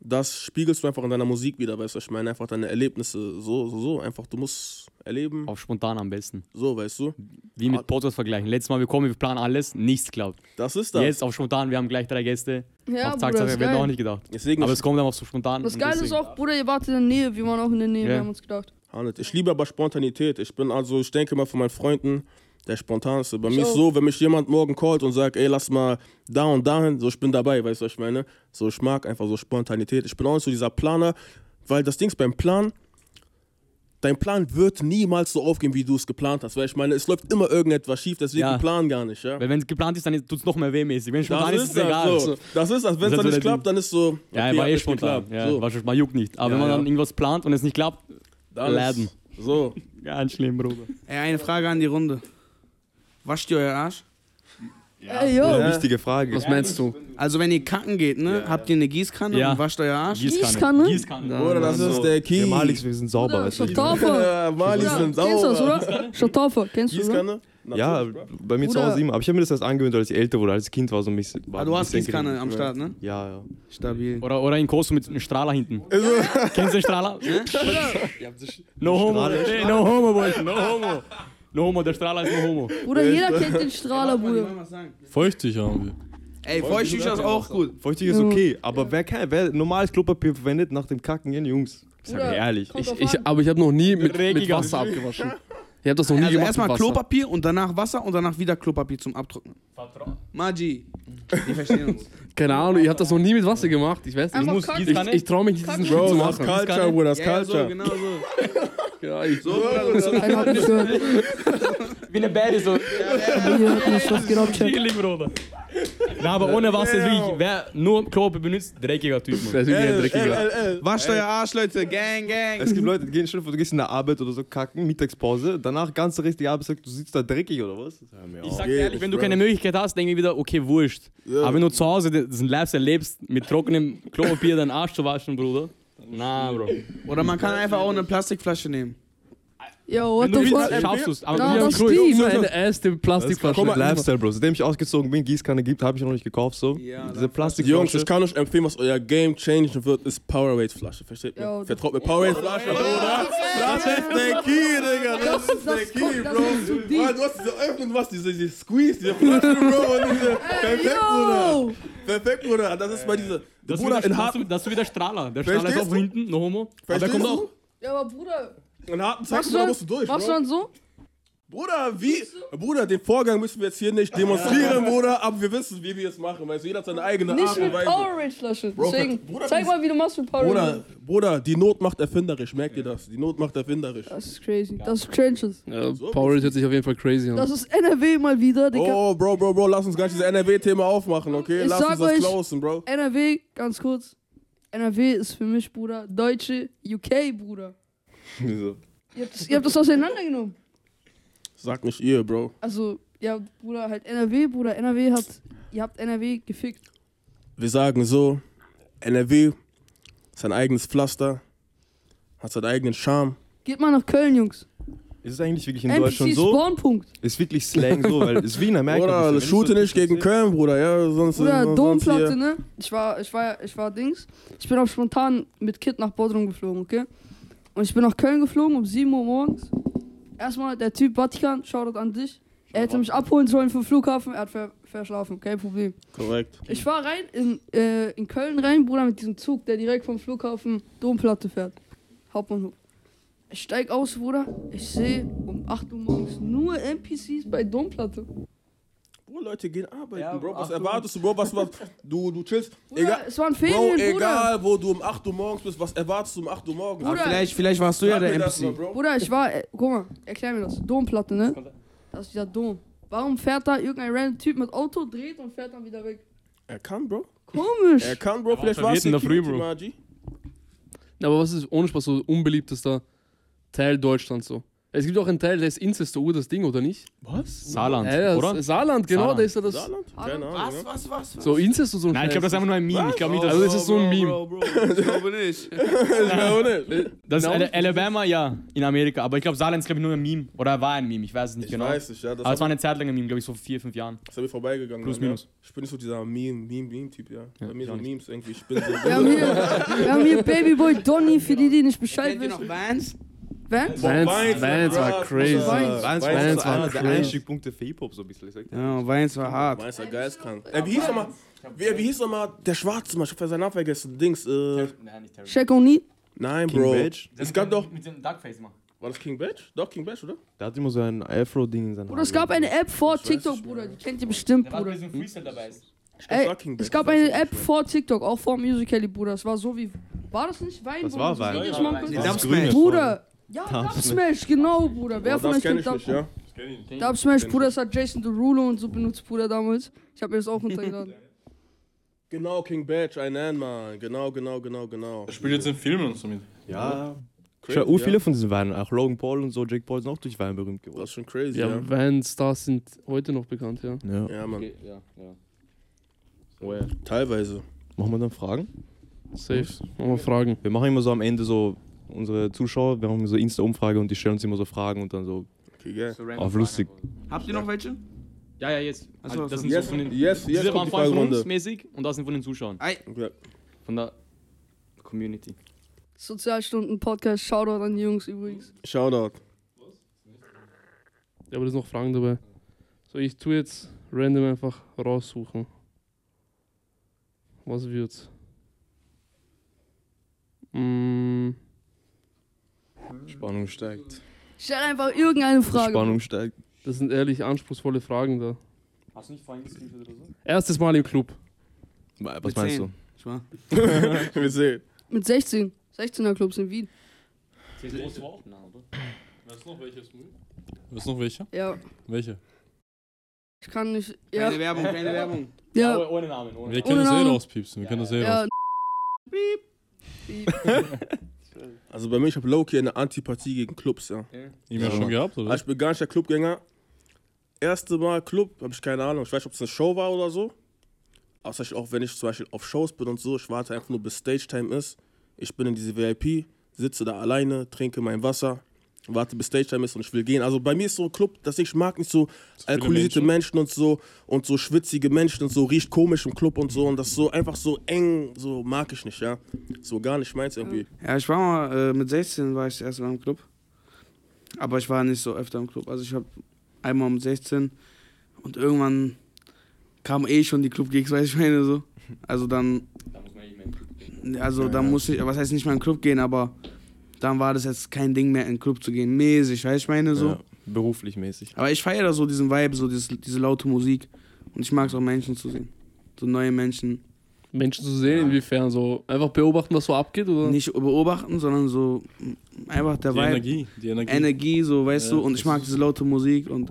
das spiegelst du einfach in deiner Musik wieder, weißt du, ich meine. Einfach deine Erlebnisse, so, so, so, einfach, du musst erleben, Auf spontan am besten. so, weißt du. Wie mit Podcast vergleichen. Letztes Mal, wir kommen, wir planen alles, nichts klappt. Das ist das. Jetzt auf spontan, wir haben gleich drei Gäste. Ja, auf zack, Bruder, zack, ist wir hätten auch nicht gedacht. Deswegen, Aber es kommt einfach so spontan. Das Geile ist auch, Bruder, ihr wart in der Nähe, wir waren auch in der Nähe, Ja. wir haben uns gedacht. Ich liebe aber Spontanität. Ich bin also, ich denke mal von meinen Freunden, der spontanste. Bei Ich mir ist so, wenn mich jemand morgen callt und sagt, ey, lass mal da und dahin, so ich bin dabei, weißt du, was ich meine? So, ich mag einfach so Spontanität. Ich bin auch nicht so dieser Planer, weil das Ding ist beim Plan, dein Plan wird niemals so aufgehen, wie du es geplant hast. Weil ich meine, es läuft immer irgendetwas schief, deswegen Ja. plan gar nicht, ja. Weil wenn es geplant ist, dann tut es noch mehr wehmäßig. Wenn es Das spontan ist, ist ist es egal. das so. Das ist das. Wenn es dann so nicht klappt, dann ist so. Ja, okay, war hat eh spontan. geklappt. Ja, so. war schon, man juckt nicht. Aber Ja, wenn man ja. dann irgendwas plant und es nicht klappt, Ist- Laden. So. ganz schlimm, Bruder. Ey, eine Frage an die Runde. Wascht ihr euer Arsch? Ey, yo. Eine wichtige Frage. Was meinst du? Also wenn ihr kacken geht, ne, habt ihr eine Gießkanne Ja. und wascht euer Arsch? Gießkanne? Gießkanne. Oder das ist der Key. Wir Malix, wir sind sauber. Ja, Mali Bruder, sind Kennst du das, sauber. oder? Schatafel, kennst du? Gießkanne? Ja, bei mir zu Bruder. Hause immer. Aber ich habe mir das erst angewöhnt, als ich älter wurde. Als Kind war so ein bisschen. war Ah, du hast Gießkanne am Start, ne? Ja, ja. Stabil. Oder, oder in Kosovo mit einem Strahler hinten. Kennst du den Strahler? no homo. Hey, no homo, boys. No homo. No homo, der Strahler ist no homo. Bruder, jeder kennt den Strahler, Bruder. Feuchtig haben wir. Ey, Feuchttücher ist auch gut. Feuchtig ist okay, aber wer, kann, wer normales Klopapier verwendet nach dem Kacken, Jungs? Sag mir ehrlich. Ich, ich, aber ich habe noch nie mit, mit. Wasser abgewaschen. Ich hab das noch nie Also gemacht. erstmal mit Wasser. Klopapier und danach Wasser und danach wieder Klopapier zum Abtrocknen. Magi. Wir verstehen uns. Keine Ahnung, ich hab das noch nie mit Wasser gemacht. Ich weiß nicht. Kacken. Ich, Gießkanne? ich traue mich nicht, diesen Schritt Bro, zu das ist machen. Culture, Bruder, das ist Ja, so, Culture. genau so. Ja, ich, So, Bruder. Gehört. Wie eine Bäde so. Hier hat mich was geht ab, Chat. Chillig, Bruder. Na, aber ohne Wasser ist wirklich, wer nur Klopapier benutzt, dreckiger Typ, Mann. ist wirklich ein dreckiger. Wascht euer Arsch, Leute. Gang, gang. Es gibt Leute, die gehen schon, du gehst in der Arbeit oder so kacken, Mittagspause, danach ganz richtig Arbeit sagt, du sitzt da dreckig oder was? Ich sag dir ehrlich, wenn du keine Möglichkeit hast, denke ich wieder, okay, wurscht. Aber wenn du zu Hause diesen Lifestyle lebst, mit trockenem Klopapier deinen Arsch zu waschen, Bruder. Na, Bro. Oder man kann einfach auch eine Plastikflasche nehmen. Yo, what Wenn du the willst, fuck? schaffst du's. Aber Na, wir haben das Klo- stimmt. Immer eine erste Plastikflasche. Guck mal, Lifestyle, Bro. Seitdem ich ausgezogen bin, Gießkanne gibt, habe ich noch nicht gekauft, so. Ja, Diese Plastikflasche. Jungs, ich kann euch empfehlen, was euer Game changen wird, ist Powerade Flasche. Versteht ihr? Ja, Vertraut mir Powerade Flasche, Bruder. Das ist der Key, Digga. Das ist der Key, Bro. ist zu deep. Mann, Du hast diese Öffnung, was diese, diese Squeeze, diese Flasche, Bro. Und diese, perfekt, Bruder. Perfekt, Bruder. Das ist bei dieser. Das ist, Bruder, wieder, Strahler. Der Strahler ist auch du? hinten, noch Homo. Aber er verstehst kommt du? auch. Ja, aber Bruder, In harten du da dann, musst du durch, machst du dann so? Bruder, wie? Bruder, den Vorgang müssen wir jetzt hier nicht demonstrieren, Bruder, aber wir wissen, wie wir es machen. Weißt du, jeder hat seine eigene Nicht Art und mit. Bro, Deswegen, Bruder, zeig mal, wie du machst mit Powerade. Bruder, Bruder, die Not macht erfinderisch, merkt ihr das? Die Not macht erfinderisch. Das ist crazy. Das ist Trenches. Ja, Powerade hört sich auf jeden Fall crazy an. Das ist NRW mal wieder, Digga. Oh, Bro, Bro, Bro, lass uns gar nicht dieses NRW-Thema aufmachen, okay? Ich lass sag uns das euch- closen, Bro. NRW, ganz kurz. NRW ist für mich, Bruder, deutsche UK, Bruder. Wieso? Ihr habt das, ihr habt das auseinandergenommen. Sag nicht ihr, Bro. Also, ja, Bruder, halt NRW, Bruder. NRW hat, ihr habt NRW gefickt. Wir sagen so, NRW ist sein eigenes Pflaster, hat seinen eigenen Charme. Geht mal nach Köln, Jungs. Ist es eigentlich wirklich in NPC Deutschland so? Spawnpunkt. Ist wirklich Slang so, weil es ist wie in Amerika. Bruder, bisschen. das shoote ich nicht so- gegen Köln, Bruder, ja, sonst... Bruder, sonst Domplatte, ne? Ich war, ich war, ich war Dings. Ich bin auch spontan mit Kid nach Bodrum geflogen, okay? Und ich bin nach Köln geflogen um 7 Uhr morgens. Erstmal der Typ Vatikan, Shoutout an dich. Er hätte mich abholen sollen vom Flughafen, er hat ver verschlafen, kein Problem. Korrekt. Ich fahr rein in, äh, in Köln rein, Bruder, mit diesem Zug, der direkt vom Flughafen Domplatte fährt. Hauptbahnhof. Ich steig aus, Bruder. Ich sehe um 8 Uhr morgens nur NPCs bei Domplatte. Bro, Leute gehen arbeiten, Ja, Bro. Was Achtung. erwartest du, Bro? Was, was, du, du chillst. Bruder, Egal, es waren Bro, Ferien, Bruder. egal, wo du um 8 Uhr morgens bist, was erwartest du um 8 Uhr morgens? Bruder, Vielleicht, vielleicht warst du ja der das mal, NPC. Bro. Bruder, ich war, äh, guck mal, erklär mir das. Domplatte, ne? Das ist dieser Dom. Warum fährt da irgendein random Typ mit Auto, dreht und fährt dann wieder weg? Er kann, Bro. Komisch. Er kann, Bro. Vielleicht war verwirrt es in der Früh, Bro. Magi. Aber was ist ohne Spaß so unbeliebtester Teil Deutschlands so? Es gibt auch einen Teil, der ist Inzestor, das Ding, oder nicht? Was? Saarland, Ja, ja, oder? Saarland, genau, Saarland. da ist ja das. Saarland? Keine Ahnung. Was, ja. was, was? was? So Inzest und so ein Nein, ich glaube, das ist einfach nur ein Meme. Ich glaube nicht, dass Also es ist so ein Meme. Bro, Bro, ich glaube nicht. Ja? Das ist Genau. Ala- Alabama, ja, in Amerika. Aber ich glaube, Saarland ist, glaube ich, nur ein Meme. Oder war ein Meme, ich weiß es nicht Ich genau. weiß nicht, ja. Das Aber es war eine Zeit lang ein Meme, glaube ich, so vier, fünf Jahren. das ist an mir vorbeigegangen. Plus, dann, ja. minus. Ich bin nicht so dieser Meme, Meme, Meme-Typ, ja. Ja, Bei mir ich so auch nicht. Memes irgendwie. Ich bin so. Wir haben hier, wir haben hier Babyboy Donny, für die, die nicht Bescheid Kennt ihr noch wissen. Vans? Vans? Vans, Vans, Vans war Bruder, crazy. Vans. Vans Vans war Vans war einer der crazy. Einstiegpunkte für Hip-Hop, so ein bisschen. Ich sag dir. Ja, Vans war hart. Meins war geistkrank. Äh, wie hieß nochmal? Wie, wie hieß nochmal der Schwarze, Mann? Ich hab seinen Namen vergessen. Dings, äh. Nein, nicht Terry. Check Oni. Nein, King Bro. Badge? Es gab doch. Mit dem Darkface immer. War das King Badge? Doch, King Badge, oder? Der hat immer so ein Afro-Ding in seinem Bruder, es gab eine App vor TikTok, Bruder. Die kennt ihr bestimmt, Der war bei Bruder. diesem Freestyle dabei. ist. Ich glaub, Ey, war es gab Das eine App vor TikTok, auch vor Musical.ly, Bruder. Es war so wie. War das nicht Wein? Das war Wein. Ja, machen Wein. Bruder. Ja, Dub Dub Smash, genau, Bruder. Wer von Das euch kenn kennt ich Dub ja. Dub Smash, Bruder, das hat Jason Derulo und so benutzt, Bruder, damals. Ich hab mir das auch runtergeladen. Genau, King Badge, ein N, Mann. Genau, genau, genau, genau. Er spielt jetzt in Filmen und so mit. Ja. Crazy, Schau, ur viele ja. von diesen Weinen, auch Logan Paul und so, Jake Paul sind auch durch Wein berühmt Das geworden. ist schon crazy, Ja, ja. Vans-Stars sind heute noch bekannt, ja. Ja. Ja, Mann. ja, ja. Teilweise. Machen wir dann Fragen? Safe. Machen wir Fragen. Wir machen immer so am Ende so unsere Zuschauer, wir haben immer so Insta-Umfrage und die stellen uns immer so Fragen und dann so Okay, geil. auf lustig. Habt ihr noch welche? Ja, ja, jetzt. Ach so, das sind Yes, so von den. yes, yes, diese waren von uns mäßig und das sind von den Zuschauern. Ei, Ja. Von der Community. Sozialstunden-Podcast, Shoutout an die Jungs übrigens. Shoutout. Ja, aber da sind noch Fragen dabei. So, ich tue jetzt random einfach raussuchen. Was wird's? Mm, Spannung steigt. Stell einfach irgendeine Frage. Spannung steigt. Das sind ehrlich anspruchsvolle Fragen da. Hast du nicht vorhin gescreenshot oder so? Erstes Mal im Club. Was Mit meinst 10. du? Ich war. Wir sehen. Mit 16. 16er Clubs in Wien. Zehn große war auch nah, oder? Weißt du noch welche? Weißt du noch welche? Ja. Welche? Ich kann nicht. Ja. Keine Werbung, keine Werbung. Ja. Oh, ohne Namen, ohne Wir Namen. können das eh rauspiepsen. Wir können das eh Ja. raus. Also bei mir, ich habe Loki eine Antipathie gegen Clubs, ja. E-Mail schon gehabt, oder? Also ich bin gar nicht der Clubgänger. Erste Mal Club, habe ich keine Ahnung. Ich weiß nicht, ob es eine Show war oder so. Außer ich auch, wenn ich zum Beispiel auf Shows bin und so, ich warte einfach nur bis Stage-Time ist. Ich bin in diese VIP, sitze da alleine, trinke mein Wasser, warte bis Stage-Time ist und ich will gehen. Also bei mir ist so ein Club, dass ich mag nicht so alkoholisierte Menschen. und so und so schwitzige Menschen und so riecht komisch im Club und so und das so einfach so eng, so mag ich nicht, ja. So gar nicht meins irgendwie. Ja, ich war mal, äh, mit 16 war ich das erste Mal im Club. Aber ich war nicht so öfter im Club. Also ich habe einmal um 16 und irgendwann kamen eh schon die Club-Gigs, weiß ich meine so. Also dann, Da muss man nicht mehr in den Club gehen. also da musste ich, was heißt nicht mehr in den Club gehen, aber dann war das jetzt kein Ding mehr in den Club zu gehen. Mäßig, weiß ich meine so. Ja, beruflich mäßig. Aber ich feiere so diesen Vibe, so dieses, diese laute Musik. Und ich mag es auch Menschen zu sehen. So neue Menschen. Menschen zu sehen, inwiefern so einfach beobachten, was so abgeht oder? Nicht beobachten, sondern so einfach der Die Vibe. Energie. Die Energie. Energie, so, weißt Ja, du, und ich mag diese laute Musik und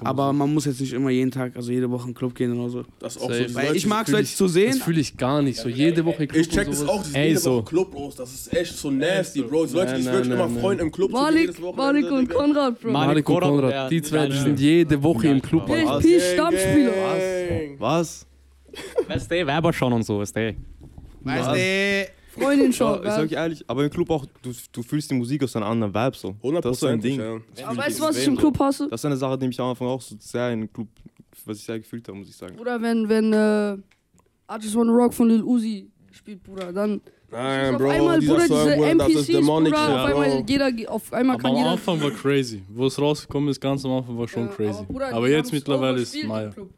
aber man muss jetzt nicht immer jeden Tag, also jede Woche in den Club gehen oder so. Das ist auch Safe. so. Weil ich mag fühl Leute ich- zu sehen. Das fühle ich gar nicht. So jede Woche Club Ich check und das auch, diese Ey, jede so. Woche Club, Bros. Das ist echt so nasty, Bro. Die Leute, die sich wirklich immer freuen im Club. Malik, Malik und Digga. Konrad, Bro. Malik Malik und Konrad, die zwei sind jede Woche im Club. Peace Stammspieler. Gang. Was? Weißt du, Weiber schon und so, weißt du. Weißt du, Freundin schon. Ja, ich sag ehrlich, aber im Club auch, du, du fühlst die Musik aus einem anderen Vibe so. 100 Das ist so ein Ding. Ja. Aber weißt du, was ich im Club hasse? Das ist eine Sache, die mich am Anfang auch so sehr in den Club, was ich sehr gefühlt habe, muss ich sagen. Bruder, wenn, wenn, äh, I Just Wanna Rock von Lil Uzi spielt, Bruder, dann Nein, auf Bro, einmal, dieser Bruder, Song, diese Bruder, das ist demonic Bruder, shit, auf einmal Bro. jeder, auf einmal Aber kann am jeder... Anfang war crazy. Wo es rausgekommen ist, ganz am Anfang war schon Ja, crazy. Aber, Bruder, Aber, jetzt mittlerweile ist overspielt im Maya. Club.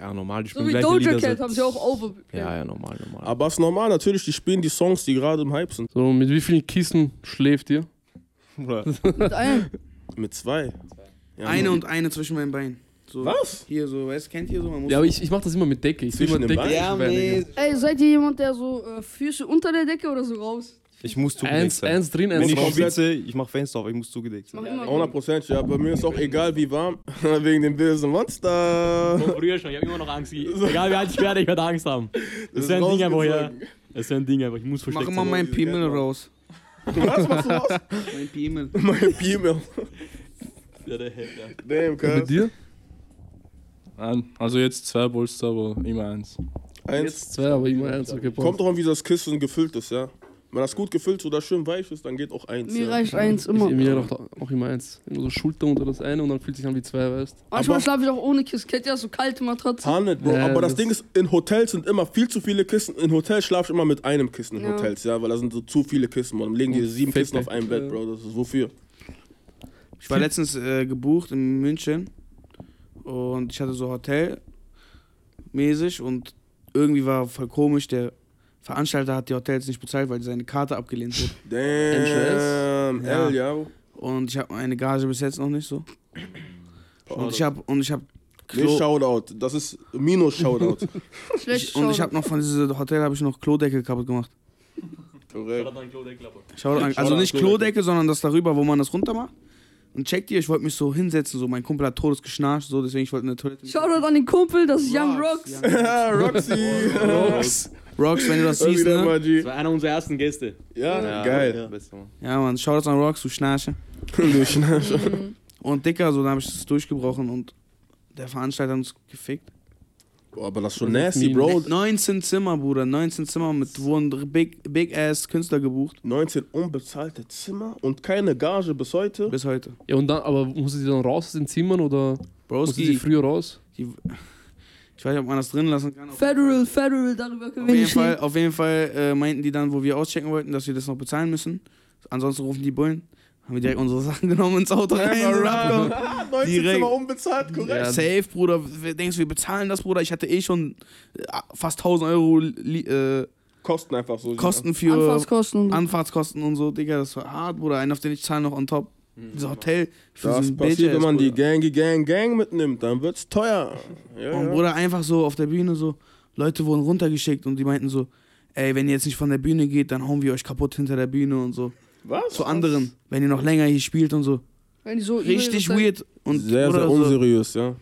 Ja, normal, die So spielen wie Doja Lieder Cat seit- haben sie auch over. Ja, ja, normal, normal. Aber es ist normal, natürlich, die spielen die Songs, die gerade im Hype sind. So, mit wie vielen Kissen schläft ihr? Mit einem. Mit zwei. Ja, eine und eine zwischen meinen Beinen. So, Was? Hier so, weißt du, kennt ihr so? Man muss Ja, aber ich, ich mach das immer mit Decke. Ich will Zwischen immer den Decke. Beinen? ja. Ey, seid ihr jemand, der so äh, Füße unter der Decke oder so raus? Ich muss zugedeckt Eins, sein. eins drin, Wenn eins ich raus. schwitze, ich mach Fenster auf, ich muss zugedeckt Ich sein. immer 100 Prozent, ja. Bei mir ist auch egal, wie warm. Wegen dem bösen Monster. Von früher schon, ich hab immer noch Angst. Egal wie alt ich werde, ich werde Angst haben. Das ist ein Ding einfach, ja. Das ist ein Ding einfach, ich muss Ich mach sein. meinen Piemel raus. Was machst du raus? Mein Piemel. Mein Piemel. Ja, der ja. Damn, Und mit dir? Nein, Also jetzt zwei Bolster, aber immer eins. Eins. Jetzt zwei, aber immer eins. Okay. Kommt drauf an, wie das Kissen gefüllt ist, ja. Wenn das gut gefüllt oder schön weich ist, dann geht auch eins. Mir ja. reicht eins Ich, immer. mir auch, auch immer eins. Immer so Schulter unter das eine und dann fühlt sich an wie zwei, weißt Manchmal Aber- schlafe ich auch ohne Kissen. Kennt ihr das so kalte Matratzen? Handelt, Bro. Ja, aber das, das- Ding ist, in Hotels sind immer viel zu viele Kissen. In Hotels schlafe ich immer mit einem Kissen in Ja. Hotels, ja, weil da sind so zu viele Kissen. Man. Dann legen die sieben. Kissen auf einem Bett. Bro. Das ist wofür? Ich war letztens äh, gebucht in München und ich hatte so Hotel mäßig und irgendwie war voll komisch, der Veranstalter hat die Hotels nicht bezahlt, weil seine Karte abgelehnt wurde. Damn, Ja. L, ja. Und ich habe meine Gage bis jetzt noch nicht so. Und ich habe und ich habe Nicht Shoutout, das ist Minus-Shoutout. Schlecht ich, und ich habe noch von diesem Hotel habe ich noch Klodeckel kaputt gemacht. Korrekt. Schau an, also Shoutout nicht Klodeckel. Klodeckel, sondern das darüber, wo man das runter macht. Und checkt ihr, ich wollte mich so hinsetzen, so mein Kumpel hat todes geschnarcht, so deswegen ich wollte eine Toilette. Shoutout an den Kumpel, das ist Young Rocks. Young Ja, Roxy. Rocks. Rocks, wenn du das Das siehst, ne? Das war einer unserer ersten Gäste. Ja, geil. Ja, beste Mann. Ja, man, Shoutouts an Rocks, du Schnarche. Du Schnarcher. Mhm. Und Dicker, so, da habe ich das durchgebrochen und der Veranstalter hat uns gefickt. Boah, aber das ist schon Das nasty. Bro. 19 Zimmer, Bruder, 19 Zimmer mit wurden Big, Big Ass Künstler gebucht. 19 unbezahlte Zimmer und keine Gage bis heute. Bis heute. Ja, und dann, aber musste sie dann raus aus den Zimmern oder musste sie Broski, früher raus? die, ich weiß nicht, ob man das drin lassen kann. Federal, Federal, darüber können Auf wir jeden nicht Fall, reden. auf jeden Fall äh, meinten die dann, wo wir auschecken wollten, dass wir das noch bezahlen müssen. Ansonsten rufen die Bullen. Haben wir direkt unsere Sachen genommen ins Auto rein. sind abgehauen. Ah, 19 Direkt. Zimmer unbezahlt, korrekt. Ja. Safe, Bruder. Denkst du, wir bezahlen das, Bruder? Ich hatte eh schon äh, fast 1000 Euro äh, Kosten einfach so. Kosten für Anfahrtskosten und Anfahrtskosten und so, Digga. Das war hart, Bruder. Einen auf den ich zahle noch on top. Dieses Hotel für Das so ein passiert, Bitch-Ass, wenn man die Bruder. Gangy Gang Gang mitnimmt, dann wird's teuer. Ja, Und ja. Bruder, einfach so auf der Bühne so, Leute wurden runtergeschickt und die meinten so, ey, wenn ihr jetzt nicht von der Bühne geht, dann hauen wir euch kaputt hinter der Bühne und so. Was? Zu anderen, wenn ihr noch länger hier spielt und so. Wenn die so Richtig weird und Sehr, sehr so, unseriös, ja.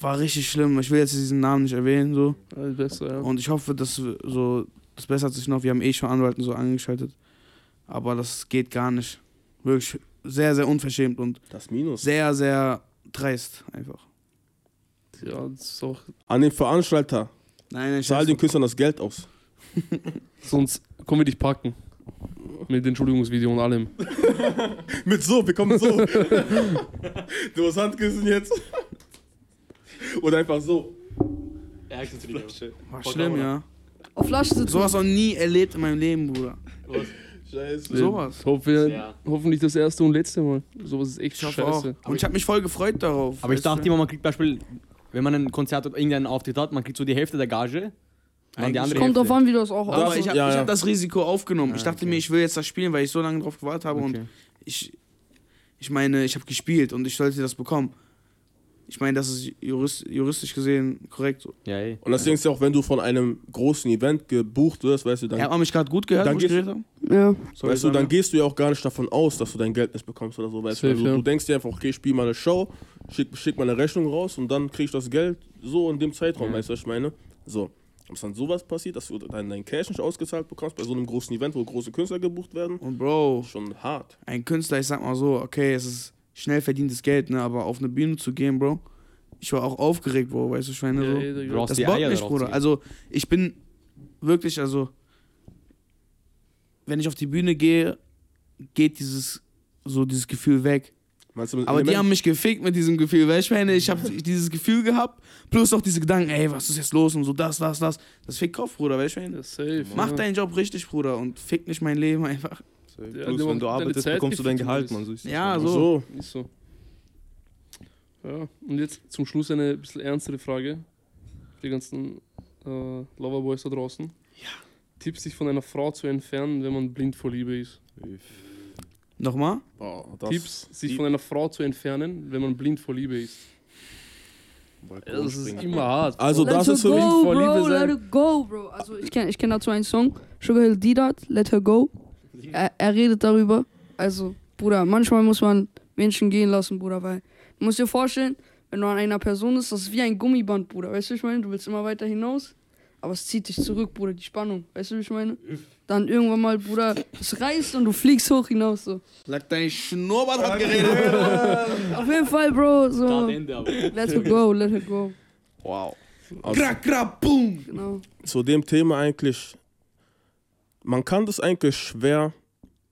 war richtig schlimm. Ich will jetzt diesen Namen nicht erwähnen so. Alles besser, ja. Und ich hoffe, dass so, das bessert sich noch. Wir haben eh schon Anwalten so angeschaltet. Aber das geht gar nicht. Wirklich sehr, sehr unverschämt und Das Minus. sehr, sehr dreist einfach. Ja, das ist auch. An den Veranstalter. Nein, nein, Zahl den Künstlern das Geld aus. Sonst können wir dich packen. Mit Entschuldigungsvideo und allem. Mit so, wir kommen so. du hast Handkissen jetzt. Oder einfach so. War schlimm, ja. Auf Flasche sitzen. Sowas noch nie erlebt in meinem Leben, Bruder. Scheiße. Sowas. Hoffe, Ja. Hoffentlich das erste und letzte Mal. Sowas ist echt Ich hoffe auch. scheiße. Und ich habe mich voll gefreut darauf. Aber ich dachte immer, man kriegt Beispiel, wenn man ein Konzert oder irgendeinen Auftritt hat, man kriegt so die Hälfte der Gage. Die andere Kommt drauf an, wie du das auch Aber ich habe Ja, ja. hab das Risiko aufgenommen. ich Ah, dachte okay. mir, ich will jetzt das spielen, weil ich so lange drauf gewartet habe. Okay. Und ich, ich meine, ich habe gespielt und ich sollte das bekommen. Ich meine, das ist jurist, juristisch gesehen korrekt so. Ja, ey. Und das Ding ist ja auch, wenn du von einem großen Event gebucht wirst, weißt du, dann, Hat man mich gerade gut gehört, Dann habe? Ja. Sorry, weißt du, dann gehst du ja auch gar nicht davon aus, dass du dein Geld nicht bekommst oder so. Weißt du, Safe, also, ja. du denkst dir einfach, okay, spiel mal eine Show, schick, schick mal eine Rechnung raus und dann krieg ich das Geld so in dem Zeitraum, Ja. weißt du, was ich meine? So. Ob es dann sowas passiert, dass du dein, dein Cash nicht ausgezahlt bekommst bei so einem großen Event, wo große Künstler gebucht werden, Und Bro, schon hart. ein Künstler, ich sag mal so, okay, es ist schnell verdientes Geld, ne, aber auf eine Bühne zu gehen, Bro, ich war auch aufgeregt, Bro, weißt du, ich meine Ja, so. Digga. Brauchst Das bockt darauf Bruder. Also, ich bin wirklich, also, wenn ich auf die Bühne gehe, geht dieses, so dieses Gefühl weg. Du Aber die haben mich gefickt mit diesem Gefühl, weil ich meine, ich habe dieses Gefühl gehabt, plus auch diese Gedanken, ey, was ist jetzt los und so, das, das, das. Das fickt Kopf, Bruder, weißt du, ich meine? Ja, safe. Mach ja. deinen Job richtig, Bruder, und fick nicht mein Leben einfach. Ja, Plus, wenn du arbeitest, Zeit bekommst du dein Gehalt, man. So ist. Ja, so. so. Ist so. Ja, und jetzt zum Schluss eine bisschen ernstere Frage. Für die ganzen äh, Loverboys da draußen. Ja. Tipps, sich von einer Frau zu entfernen, wenn man blind vor Liebe ist. Nochmal? Das- Tipps, sich von einer Frau zu entfernen, wenn man blind vor Liebe ist. Balkon Das ist springen. immer hart. Also Let das her ist für go, mich Liebe sein. let it go, Bro. Also ich kenne ich kenn dazu einen Song, Sugar Hill D-Dot, Let Her Go. Er, er redet darüber. Also, Bruder, manchmal muss man Menschen gehen lassen, Bruder, weil du musst dir vorstellen, wenn du an einer Person bist, das ist wie ein Gummiband, Bruder. Weißt du, wie ich meine? Du willst immer weiter hinaus, aber es zieht dich zurück, Bruder, die Spannung. Weißt du, wie ich meine? Dann irgendwann mal, Bruder, es reißt und du fliegst hoch hinaus, so. Sag dein Schnurrbart hat geredet. Auf jeden Fall, Bro, so. Let her go, let her go. Wow. Also, Krak, krak, boom. Genau. zu dem Thema eigentlich, man kann das eigentlich schwer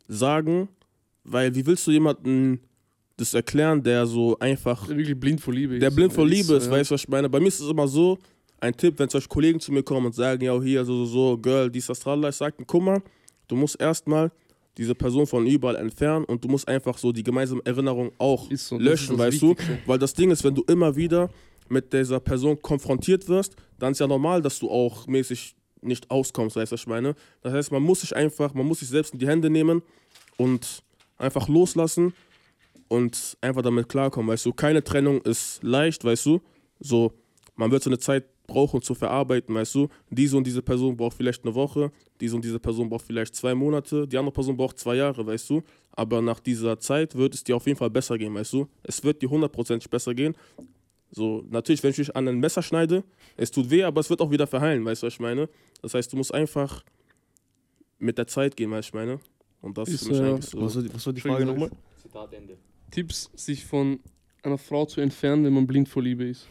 sagen, weil wie willst du jemanden das erklären, der so einfach, Der wirklich blind vor Liebe ist. der blind vor Liebe ist, so, weißt du, was ich meine? Bei mir ist es immer so, ein Tipp, wenn solche Kollegen zu mir kommen und sagen, ja, hier, so, so, so, Girl, dies, das, tralala, ich sag, guck mal, du musst erstmal diese Person von überall entfernen und du musst einfach so die gemeinsame Erinnerung auch so, löschen, weißt du? Wichtigste. Weil das Ding ist, wenn du immer wieder mit dieser Person konfrontiert wirst, dann ist ja normal, dass du auch mäßig nicht auskommst, weißt du, was ich meine? Das heißt, man muss sich einfach, man muss sich selbst in die Hände nehmen und einfach loslassen und einfach damit klarkommen, weißt du? Keine Trennung ist leicht, weißt du? So, man wird so eine Zeit brauchen zu verarbeiten, weißt du? Diese und diese Person braucht vielleicht eine Woche, diese und diese Person braucht vielleicht zwei Monate, die andere Person braucht zwei Jahre, weißt du? Aber nach dieser Zeit wird es dir auf jeden Fall besser gehen, weißt du? Es wird dir hundertprozentig besser gehen. So, natürlich, wenn ich mich an ein Messer schneide, es tut weh, aber es wird auch wieder verheilen, weißt du, was ich meine? Das heißt, du musst einfach mit der Zeit gehen, weißt du, was ich meine? Und das ist, Ist, für mich äh, eigentlich so. Was war die, was war die Frage nochmal? Zitat, Ende. Tipps, sich von einer Frau zu entfernen, wenn man blind vor Liebe ist.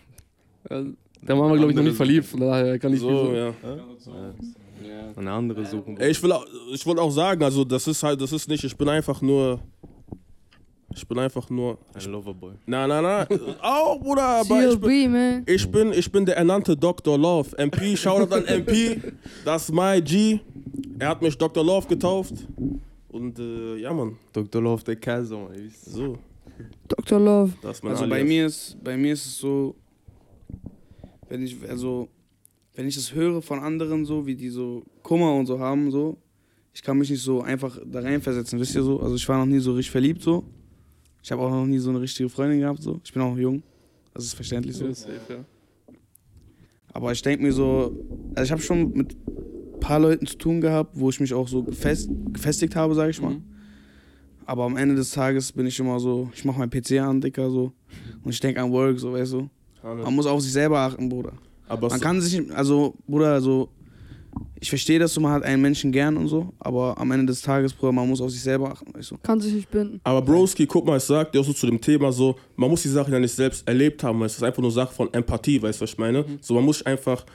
Ja, da waren wir, glaube ich, noch nie Andere- verliebt, von daher kann ich so, viel ja. Eine andere suchen. Ey, ich will, auch- ich wollte auch sagen, also das ist halt, das ist nicht, ich bin einfach nur, ich bin einfach nur, Ein Loverboy. na, na, na, auch, Bruder, aber ich bin, ich bin, ich bin der ernannte Dr. Love. MP, Shoutout an MP, das ist my G. Er hat mich Dr. Love getauft. Und äh, ja, Mann, Dr. Love, der Kaiser, man. ihr wisst. so, Dr. Love. das ist mein Also bei Alias. mir ist bei mir ist es so, wenn ich also wenn ich das höre von anderen so, wie die so Kummer und so haben so, ich kann mich nicht so einfach da reinversetzen, wisst ihr so? Also ich war noch nie so richtig verliebt so. Ich habe auch noch nie so eine richtige Freundin gehabt. So. Ich bin auch jung. Das ist verständlich so. Safe, ja. Aber ich denke mir so, also ich habe schon mit ein paar Leuten zu tun gehabt, wo ich mich auch so gefest, gefestigt habe, sage ich mal. Mhm. Aber am Ende des Tages bin ich immer so, ich mache mein PC an, Dicker, so. Und ich denke an Work, so, weißt du. Man muss auf sich selber achten, Bruder. Aber Man kann sich, also, Bruder, also, ich verstehe das so, man hat einen Menschen gern und so, aber am Ende des Tages, Bruder, man muss auf sich selber achten, weißt du. Kann sich nicht binden. Aber Broski, guck mal, ich sag dir auch so zu dem Thema so, man muss die Sachen ja nicht selbst erlebt haben, du, das ist einfach nur Sache von Empathie, weißt du, was ich meine? So, man muss sich einfach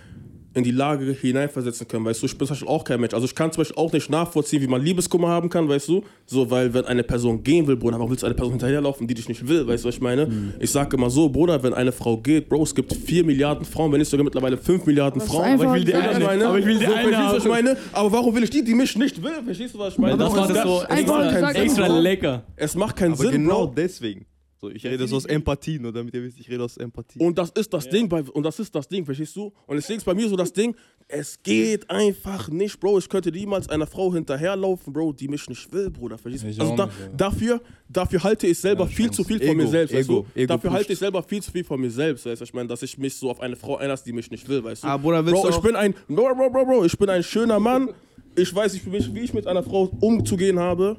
in die Lage hineinversetzen können, weißt du, ich bin zum Beispiel auch kein Mensch, also ich kann zum Beispiel auch nicht nachvollziehen, wie man Liebeskummer haben kann, weißt du, so, weil wenn eine Person gehen will, Bruder, warum willst du eine Person hinterherlaufen, die dich nicht will, weißt du, was ich meine? Ich sage immer so, Bruder, wenn eine Frau geht, Bro, es gibt 4 Milliarden Frauen, wenn nicht sogar mittlerweile 5 Milliarden Das Frauen, Aber ich will die eine. meine? Aber ich will die so, eine verstehst du, was ich meine? Aber warum will ich die, die mich nicht will? Verstehst du, was ich meine? Das war das so Einfach extra, extra lecker. Es macht keinen Aber Sinn, genau Bro. deswegen. So, ich rede so aus Empathie, nur damit ihr wisst, ich rede aus Empathie. Und das ist das Ding, bei, und das ist das Ding, verstehst du? Und deswegen ist bei mir so das Ding, es geht einfach nicht, Bro. Ich könnte niemals einer Frau hinterherlaufen, Bro, die mich nicht will, Bruder, verstehst du? Ich Also da, nicht, ja. dafür, dafür halte ich selber Ja, viel zu viel von Ego, mir selbst, weißt Ego, du? Ego dafür halte pusht. ich selber viel zu viel von mir selbst, weißt du? Ich meine, dass ich mich so auf eine Frau einlasse, die mich nicht will, weißt du? Aber Bruder, willst Bro, du ich bin ein, Bro, Bro, Bro, Bro, ich bin ein schöner Mann. Ich weiß, ich, wie ich mit einer Frau umzugehen habe.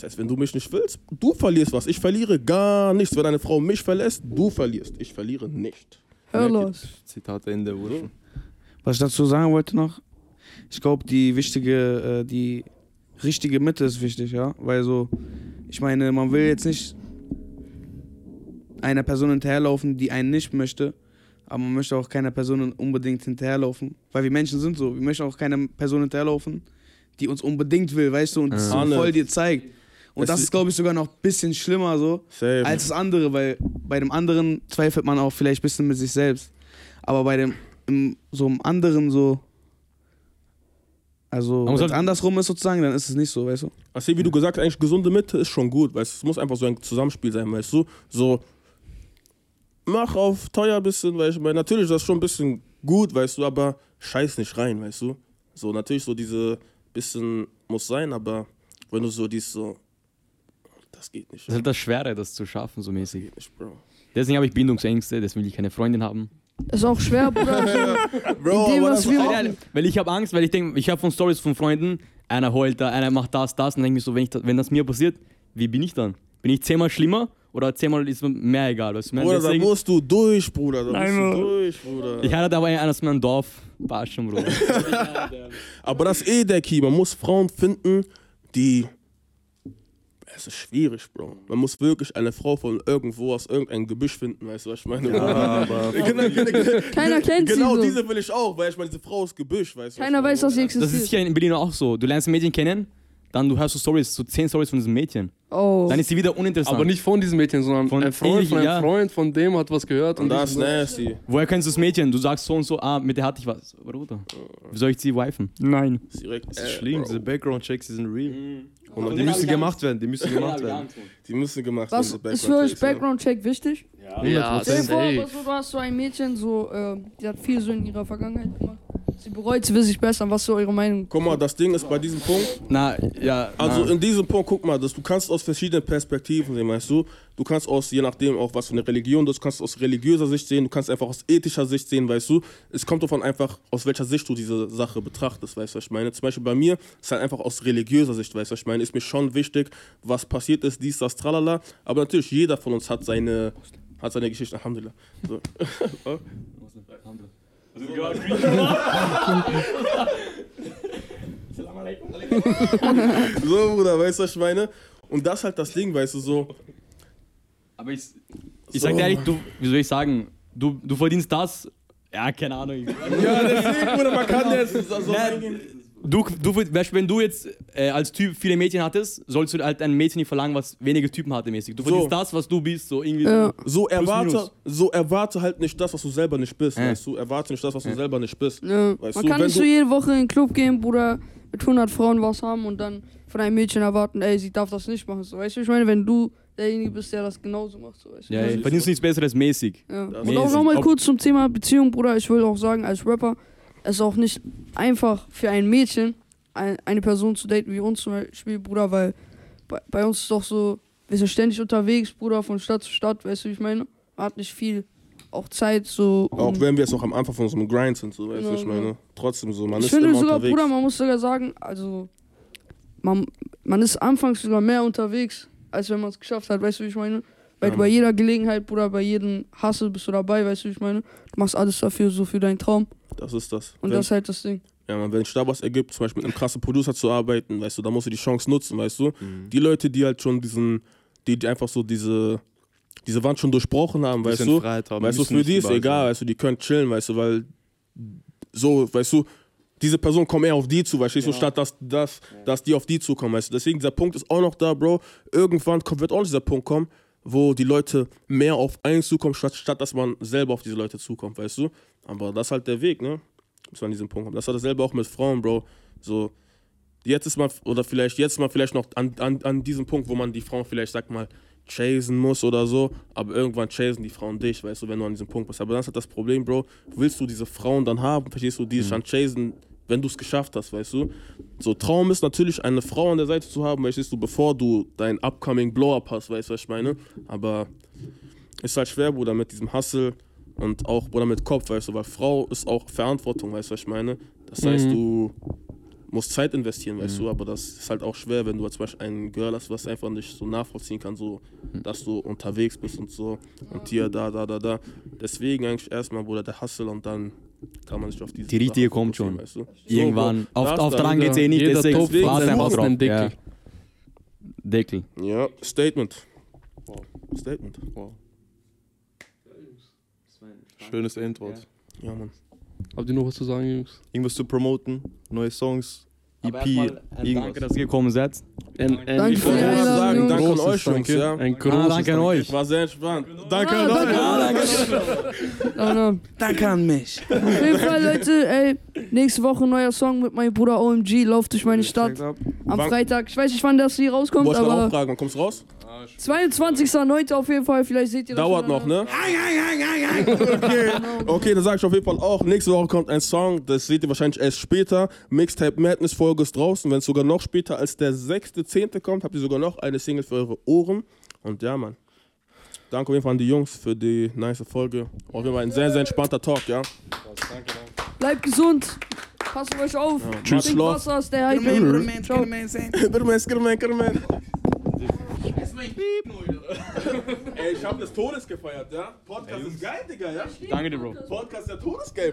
Das heißt, wenn du mich nicht willst, du verlierst was. Ich verliere gar nichts. Wenn eine Frau mich verlässt, du verlierst. Ich verliere nicht. Hörlos. Zitat Ende, Bruder. was ich dazu sagen wollte noch, ich glaube, die wichtige, äh, die richtige Mitte ist wichtig, ja, weil so, ich meine, man will jetzt nicht einer Person hinterherlaufen, die einen nicht möchte, aber man möchte auch keiner Person unbedingt hinterherlaufen, weil wir Menschen sind so, wir möchten auch keiner Person hinterherlaufen, die uns unbedingt will, weißt du, und so Arne. voll dir zeigt. Und das ist- glaube ich, sogar noch ein bisschen schlimmer so, Safe. als das andere, weil bei dem anderen zweifelt man auch vielleicht ein bisschen mit sich selbst. Aber bei dem, im, so im anderen so, also wenn es andersrum ist sozusagen, dann ist es nicht so, weißt du? Also wie du gesagt hast, eigentlich gesunde Mitte ist schon gut, weißt du, es muss einfach so ein Zusammenspiel sein, weißt du, so mach auf teuer ein bisschen, weil ich meine, natürlich ist das schon ein bisschen gut, weißt du, aber scheiß nicht rein, weißt du, so natürlich so diese bisschen muss sein, aber wenn du so dies so, das geht nicht, Das ist halt das Schwere, das zu schaffen, so mäßig. geht nicht, Bro. Deswegen habe ich Bindungsängste, deswegen will ich keine Freundin haben. Ist auch schwer, Bruder. Bro, In dem, was das- wir machen. weil ich habe Angst, weil ich denke, ich habe von Stories von Freunden, einer heult da, einer macht das, das und denke mir so, wenn, ich da, wenn das mir passiert, wie bin ich dann? Bin ich zehnmal schlimmer oder zehnmal ist mir mehr egal? Weißt du? Bruder, da Deswegen- musst du durch, Bruder, da Nein, musst du durch, Bruder. ich heirate aber einen aus meinem Dorf. Passt schon, Bruder. Aber das ist eh der Key. Man muss Frauen finden, die. Es ist schwierig, Bro. Man muss wirklich eine Frau von irgendwo aus irgendeinem Gebüsch finden, weißt du, was ich meine? aber genau, genau, Keiner kennt sie genau so. diese will ich auch, weil ich meine, diese Frau ist Gebüsch, weißt du. Keiner was weiß, dass sie existiert. Das ist hier in Berlin auch so. Du lernst ein Mädchen kennen, dann du hörst du Stories, so zehn Stories von diesem Mädchen. oh. Dann ist sie wieder uninteressant. Aber nicht von diesem Mädchen, sondern Von ein Freund von einem ja. Freund von dem hat was gehört. Und das dies ist und nasty. Woher kennst du das Mädchen? Du sagst so und so, ah, mit der hatte ich was. Bruder, wie soll ich sie wifen? Nein. Das ist direkt, das ist äh, schlimm, Bro. diese Background-Checks, die sind real. Und Und die müssen gemacht werden, die müssen gemacht werden. die müssen gemacht Was werden. ist für euch Background-Check wichtig? Ja, Stell dir vor, so, du hast so ein Mädchen, so, äh, die hat viel so in ihrer Vergangenheit gemacht. Sie bereut, sie will sich bessern. Was ist so eure Meinung? Guck mal, das Ding ist bei diesem Punkt, Na, ja. Also na. in diesem Punkt, guck mal, dass du kannst aus verschiedenen Perspektiven sehen, weißt du? Du kannst aus, je nachdem auch was für eine Religion du kannst aus religiöser Sicht sehen, du kannst einfach aus ethischer Sicht sehen, weißt du? Es kommt davon einfach, aus welcher Sicht du diese Sache betrachtest, weißt du, was ich meine? Zum Beispiel bei mir ist halt einfach aus religiöser Sicht, weißt du, was ich meine? Ist mir schon wichtig, was passiert ist, dies, das, tralala. Aber natürlich, jeder von uns hat seine, hat seine Geschichte, Alhamdulillah. So. so, Bruder, weißt du, was ich meine? Und das ist halt das Ding, weißt du, so. Aber ich, ich sag dir ehrlich, du, wie soll ich sagen, du, du verdienst das. Ja, keine Ahnung. Ja, deswegen, Bruder, man kann jetzt so Nein, Du, du, weißt, wenn du jetzt äh, als Typ viele Mädchen hattest, sollst du halt ein Mädchen nicht verlangen, was wenige Typen hatte mäßig. Du verdienst So. das, was du bist, so irgendwie. Ja. So erwarte, so erwarte halt nicht das, was du selber nicht bist, Äh. weißt du? Erwarte nicht das, was du selber nicht bist. Ja. Weißt Man du, kann nicht so du- jede Woche in den Club gehen, Bruder, mit 100 Frauen was haben und dann von einem Mädchen erwarten, ey, sie darf das nicht machen. So, weißt du, ich meine, wenn du derjenige bist, der das genauso macht, so, weißt du. Ja, Das ja, ist verdienst nichts Besseres mäßig. Ja. Und auch nochmal kurz zum Thema Beziehung, Bruder. Ich will auch sagen, als Rapper, es ist auch nicht einfach für ein Mädchen, ein, eine Person zu daten wie uns zum Beispiel, Bruder, weil bei, bei uns ist doch so, wir sind ständig unterwegs, Bruder, von Stadt zu Stadt, weißt du, wie ich meine? Man hat nicht viel, auch Zeit, so. Auch um- wenn wir jetzt noch am Anfang von so einem Grind sind, so, weißt du, Genau, ich meine. Trotzdem so, man ich ist finde immer sogar, unterwegs. Bruder, man muss sogar sagen, also, man, man ist anfangs sogar mehr unterwegs, als wenn man es geschafft hat, weißt du, wie ich meine? Weil Ja, du bei jeder Gelegenheit, Bruder, bei jedem Hustle bist du dabei, weißt du, wie ich meine? Du machst alles dafür, so für deinen Traum. Das ist das. Und wenn, das ist halt das Ding. ja, man, wenn sich da was ergibt, zum Beispiel mit einem krassen Producer zu arbeiten, weißt du, da musst du die Chance nutzen, weißt du. Die Leute, die halt schon diesen, die, die einfach so diese, diese Wand schon durchbrochen haben, weißt du. Freiheit haben, Weißt du, für die ist egal, sein. weißt du, die können chillen, weißt du, weil so, weißt du, diese Person kommt eher auf die zu, weißt du, so statt dass, dass, dass die auf die zukommen, weißt du. Deswegen, dieser Punkt ist auch noch da, Bro. Irgendwann kommt, wird auch dieser Punkt kommen, wo die Leute mehr auf einen zukommen, statt, statt dass man selber auf diese Leute zukommt, weißt du. Aber das ist halt der Weg, ne? Bis man an diesen Punkt kommt. Das hat dasselbe auch mit Frauen, Bro. So, jetzt ist man, oder vielleicht jetzt ist man vielleicht noch an, an, an diesem Punkt, wo man die Frauen vielleicht, sag mal, chasen muss oder so, aber irgendwann chasen die Frauen dich, weißt du, wenn du an diesem Punkt bist. Aber dann ist halt das Problem, Bro, willst du diese Frauen dann haben, verstehst du, die dich dann chasen, wenn du es geschafft hast, weißt du? So, Traum ist natürlich, eine Frau an der Seite zu haben, verstehst du, bevor du dein upcoming Blow-Up hast, weißt du, was ich meine? Aber ist halt schwer, Bruder, mit diesem Hustle und auch, Bruder, mit Kopf, weißt du, weil Frau ist auch Verantwortung, weißt du, was ich meine? Das heißt, Mhm. du musst Zeit investieren, weißt du, aber das ist halt auch schwer, wenn du zum Beispiel ein Girl hast, was einfach nicht so nachvollziehen kann, so, dass du unterwegs bist und so und hier, da, da, da, da. Deswegen eigentlich erstmal, Bruder, der Hustle und dann kann man sich auf diese Die richtige Sachen kommt schon. Weißt du? Irgendwann. So, auf auf das dran da, geht's eh nicht, Jeder deswegen Topf warte einfach drauf. Deckel. Ja. Deckel. Ja, Statement. Statement. Schönes Intro. Ja, Mann. Habt ihr noch was zu sagen, Jungs? Irgendwas zu promoten, neue Songs, EP, Danke, irgendwas. dass ihr gekommen seid. Danke Ich für wollte nur sagen, danke an euch, Jungs, Danke. ja. Ein Ah, großes danke an euch. Ich war sehr entspannt. Danke Ah, an danke, euch. Ah, na. Danke an mich. Auf jeden Fall, Leute, ey, nächste Woche neuer Song mit meinem Bruder OMG, lauft durch meine Stadt. Am Freitag, ich weiß nicht, wann das hier rauskommt, Wollte ich aber fragen, wann kommt's raus? 22.09. auf jeden Fall, vielleicht seht ihr das Dauert noch, ne? okay, okay, dann sag ich auf jeden Fall auch, nächste Woche kommt ein Song, das seht ihr wahrscheinlich erst später. Mixtape Madness Folge ist draußen, wenn es sogar noch später als der 6.10. kommt, habt ihr sogar noch eine Single für eure Ohren. Und ja, Mann. Danke auf jeden Fall an die Jungs für die nice Folge. Auf jeden Fall ein sehr, sehr entspannter Talk, ja. Bleibt gesund, passt auf euch auf. Tschüss, Trinkt Schlaf. Wasser, stay hyper. Ciao. Skirman, Skirman, Skirman. Ey, ich hab des Todes gefeiert, ja? Podcast ist geil, Digga, ja? Danke dir, Bro. Podcast ist ja Todesgeil.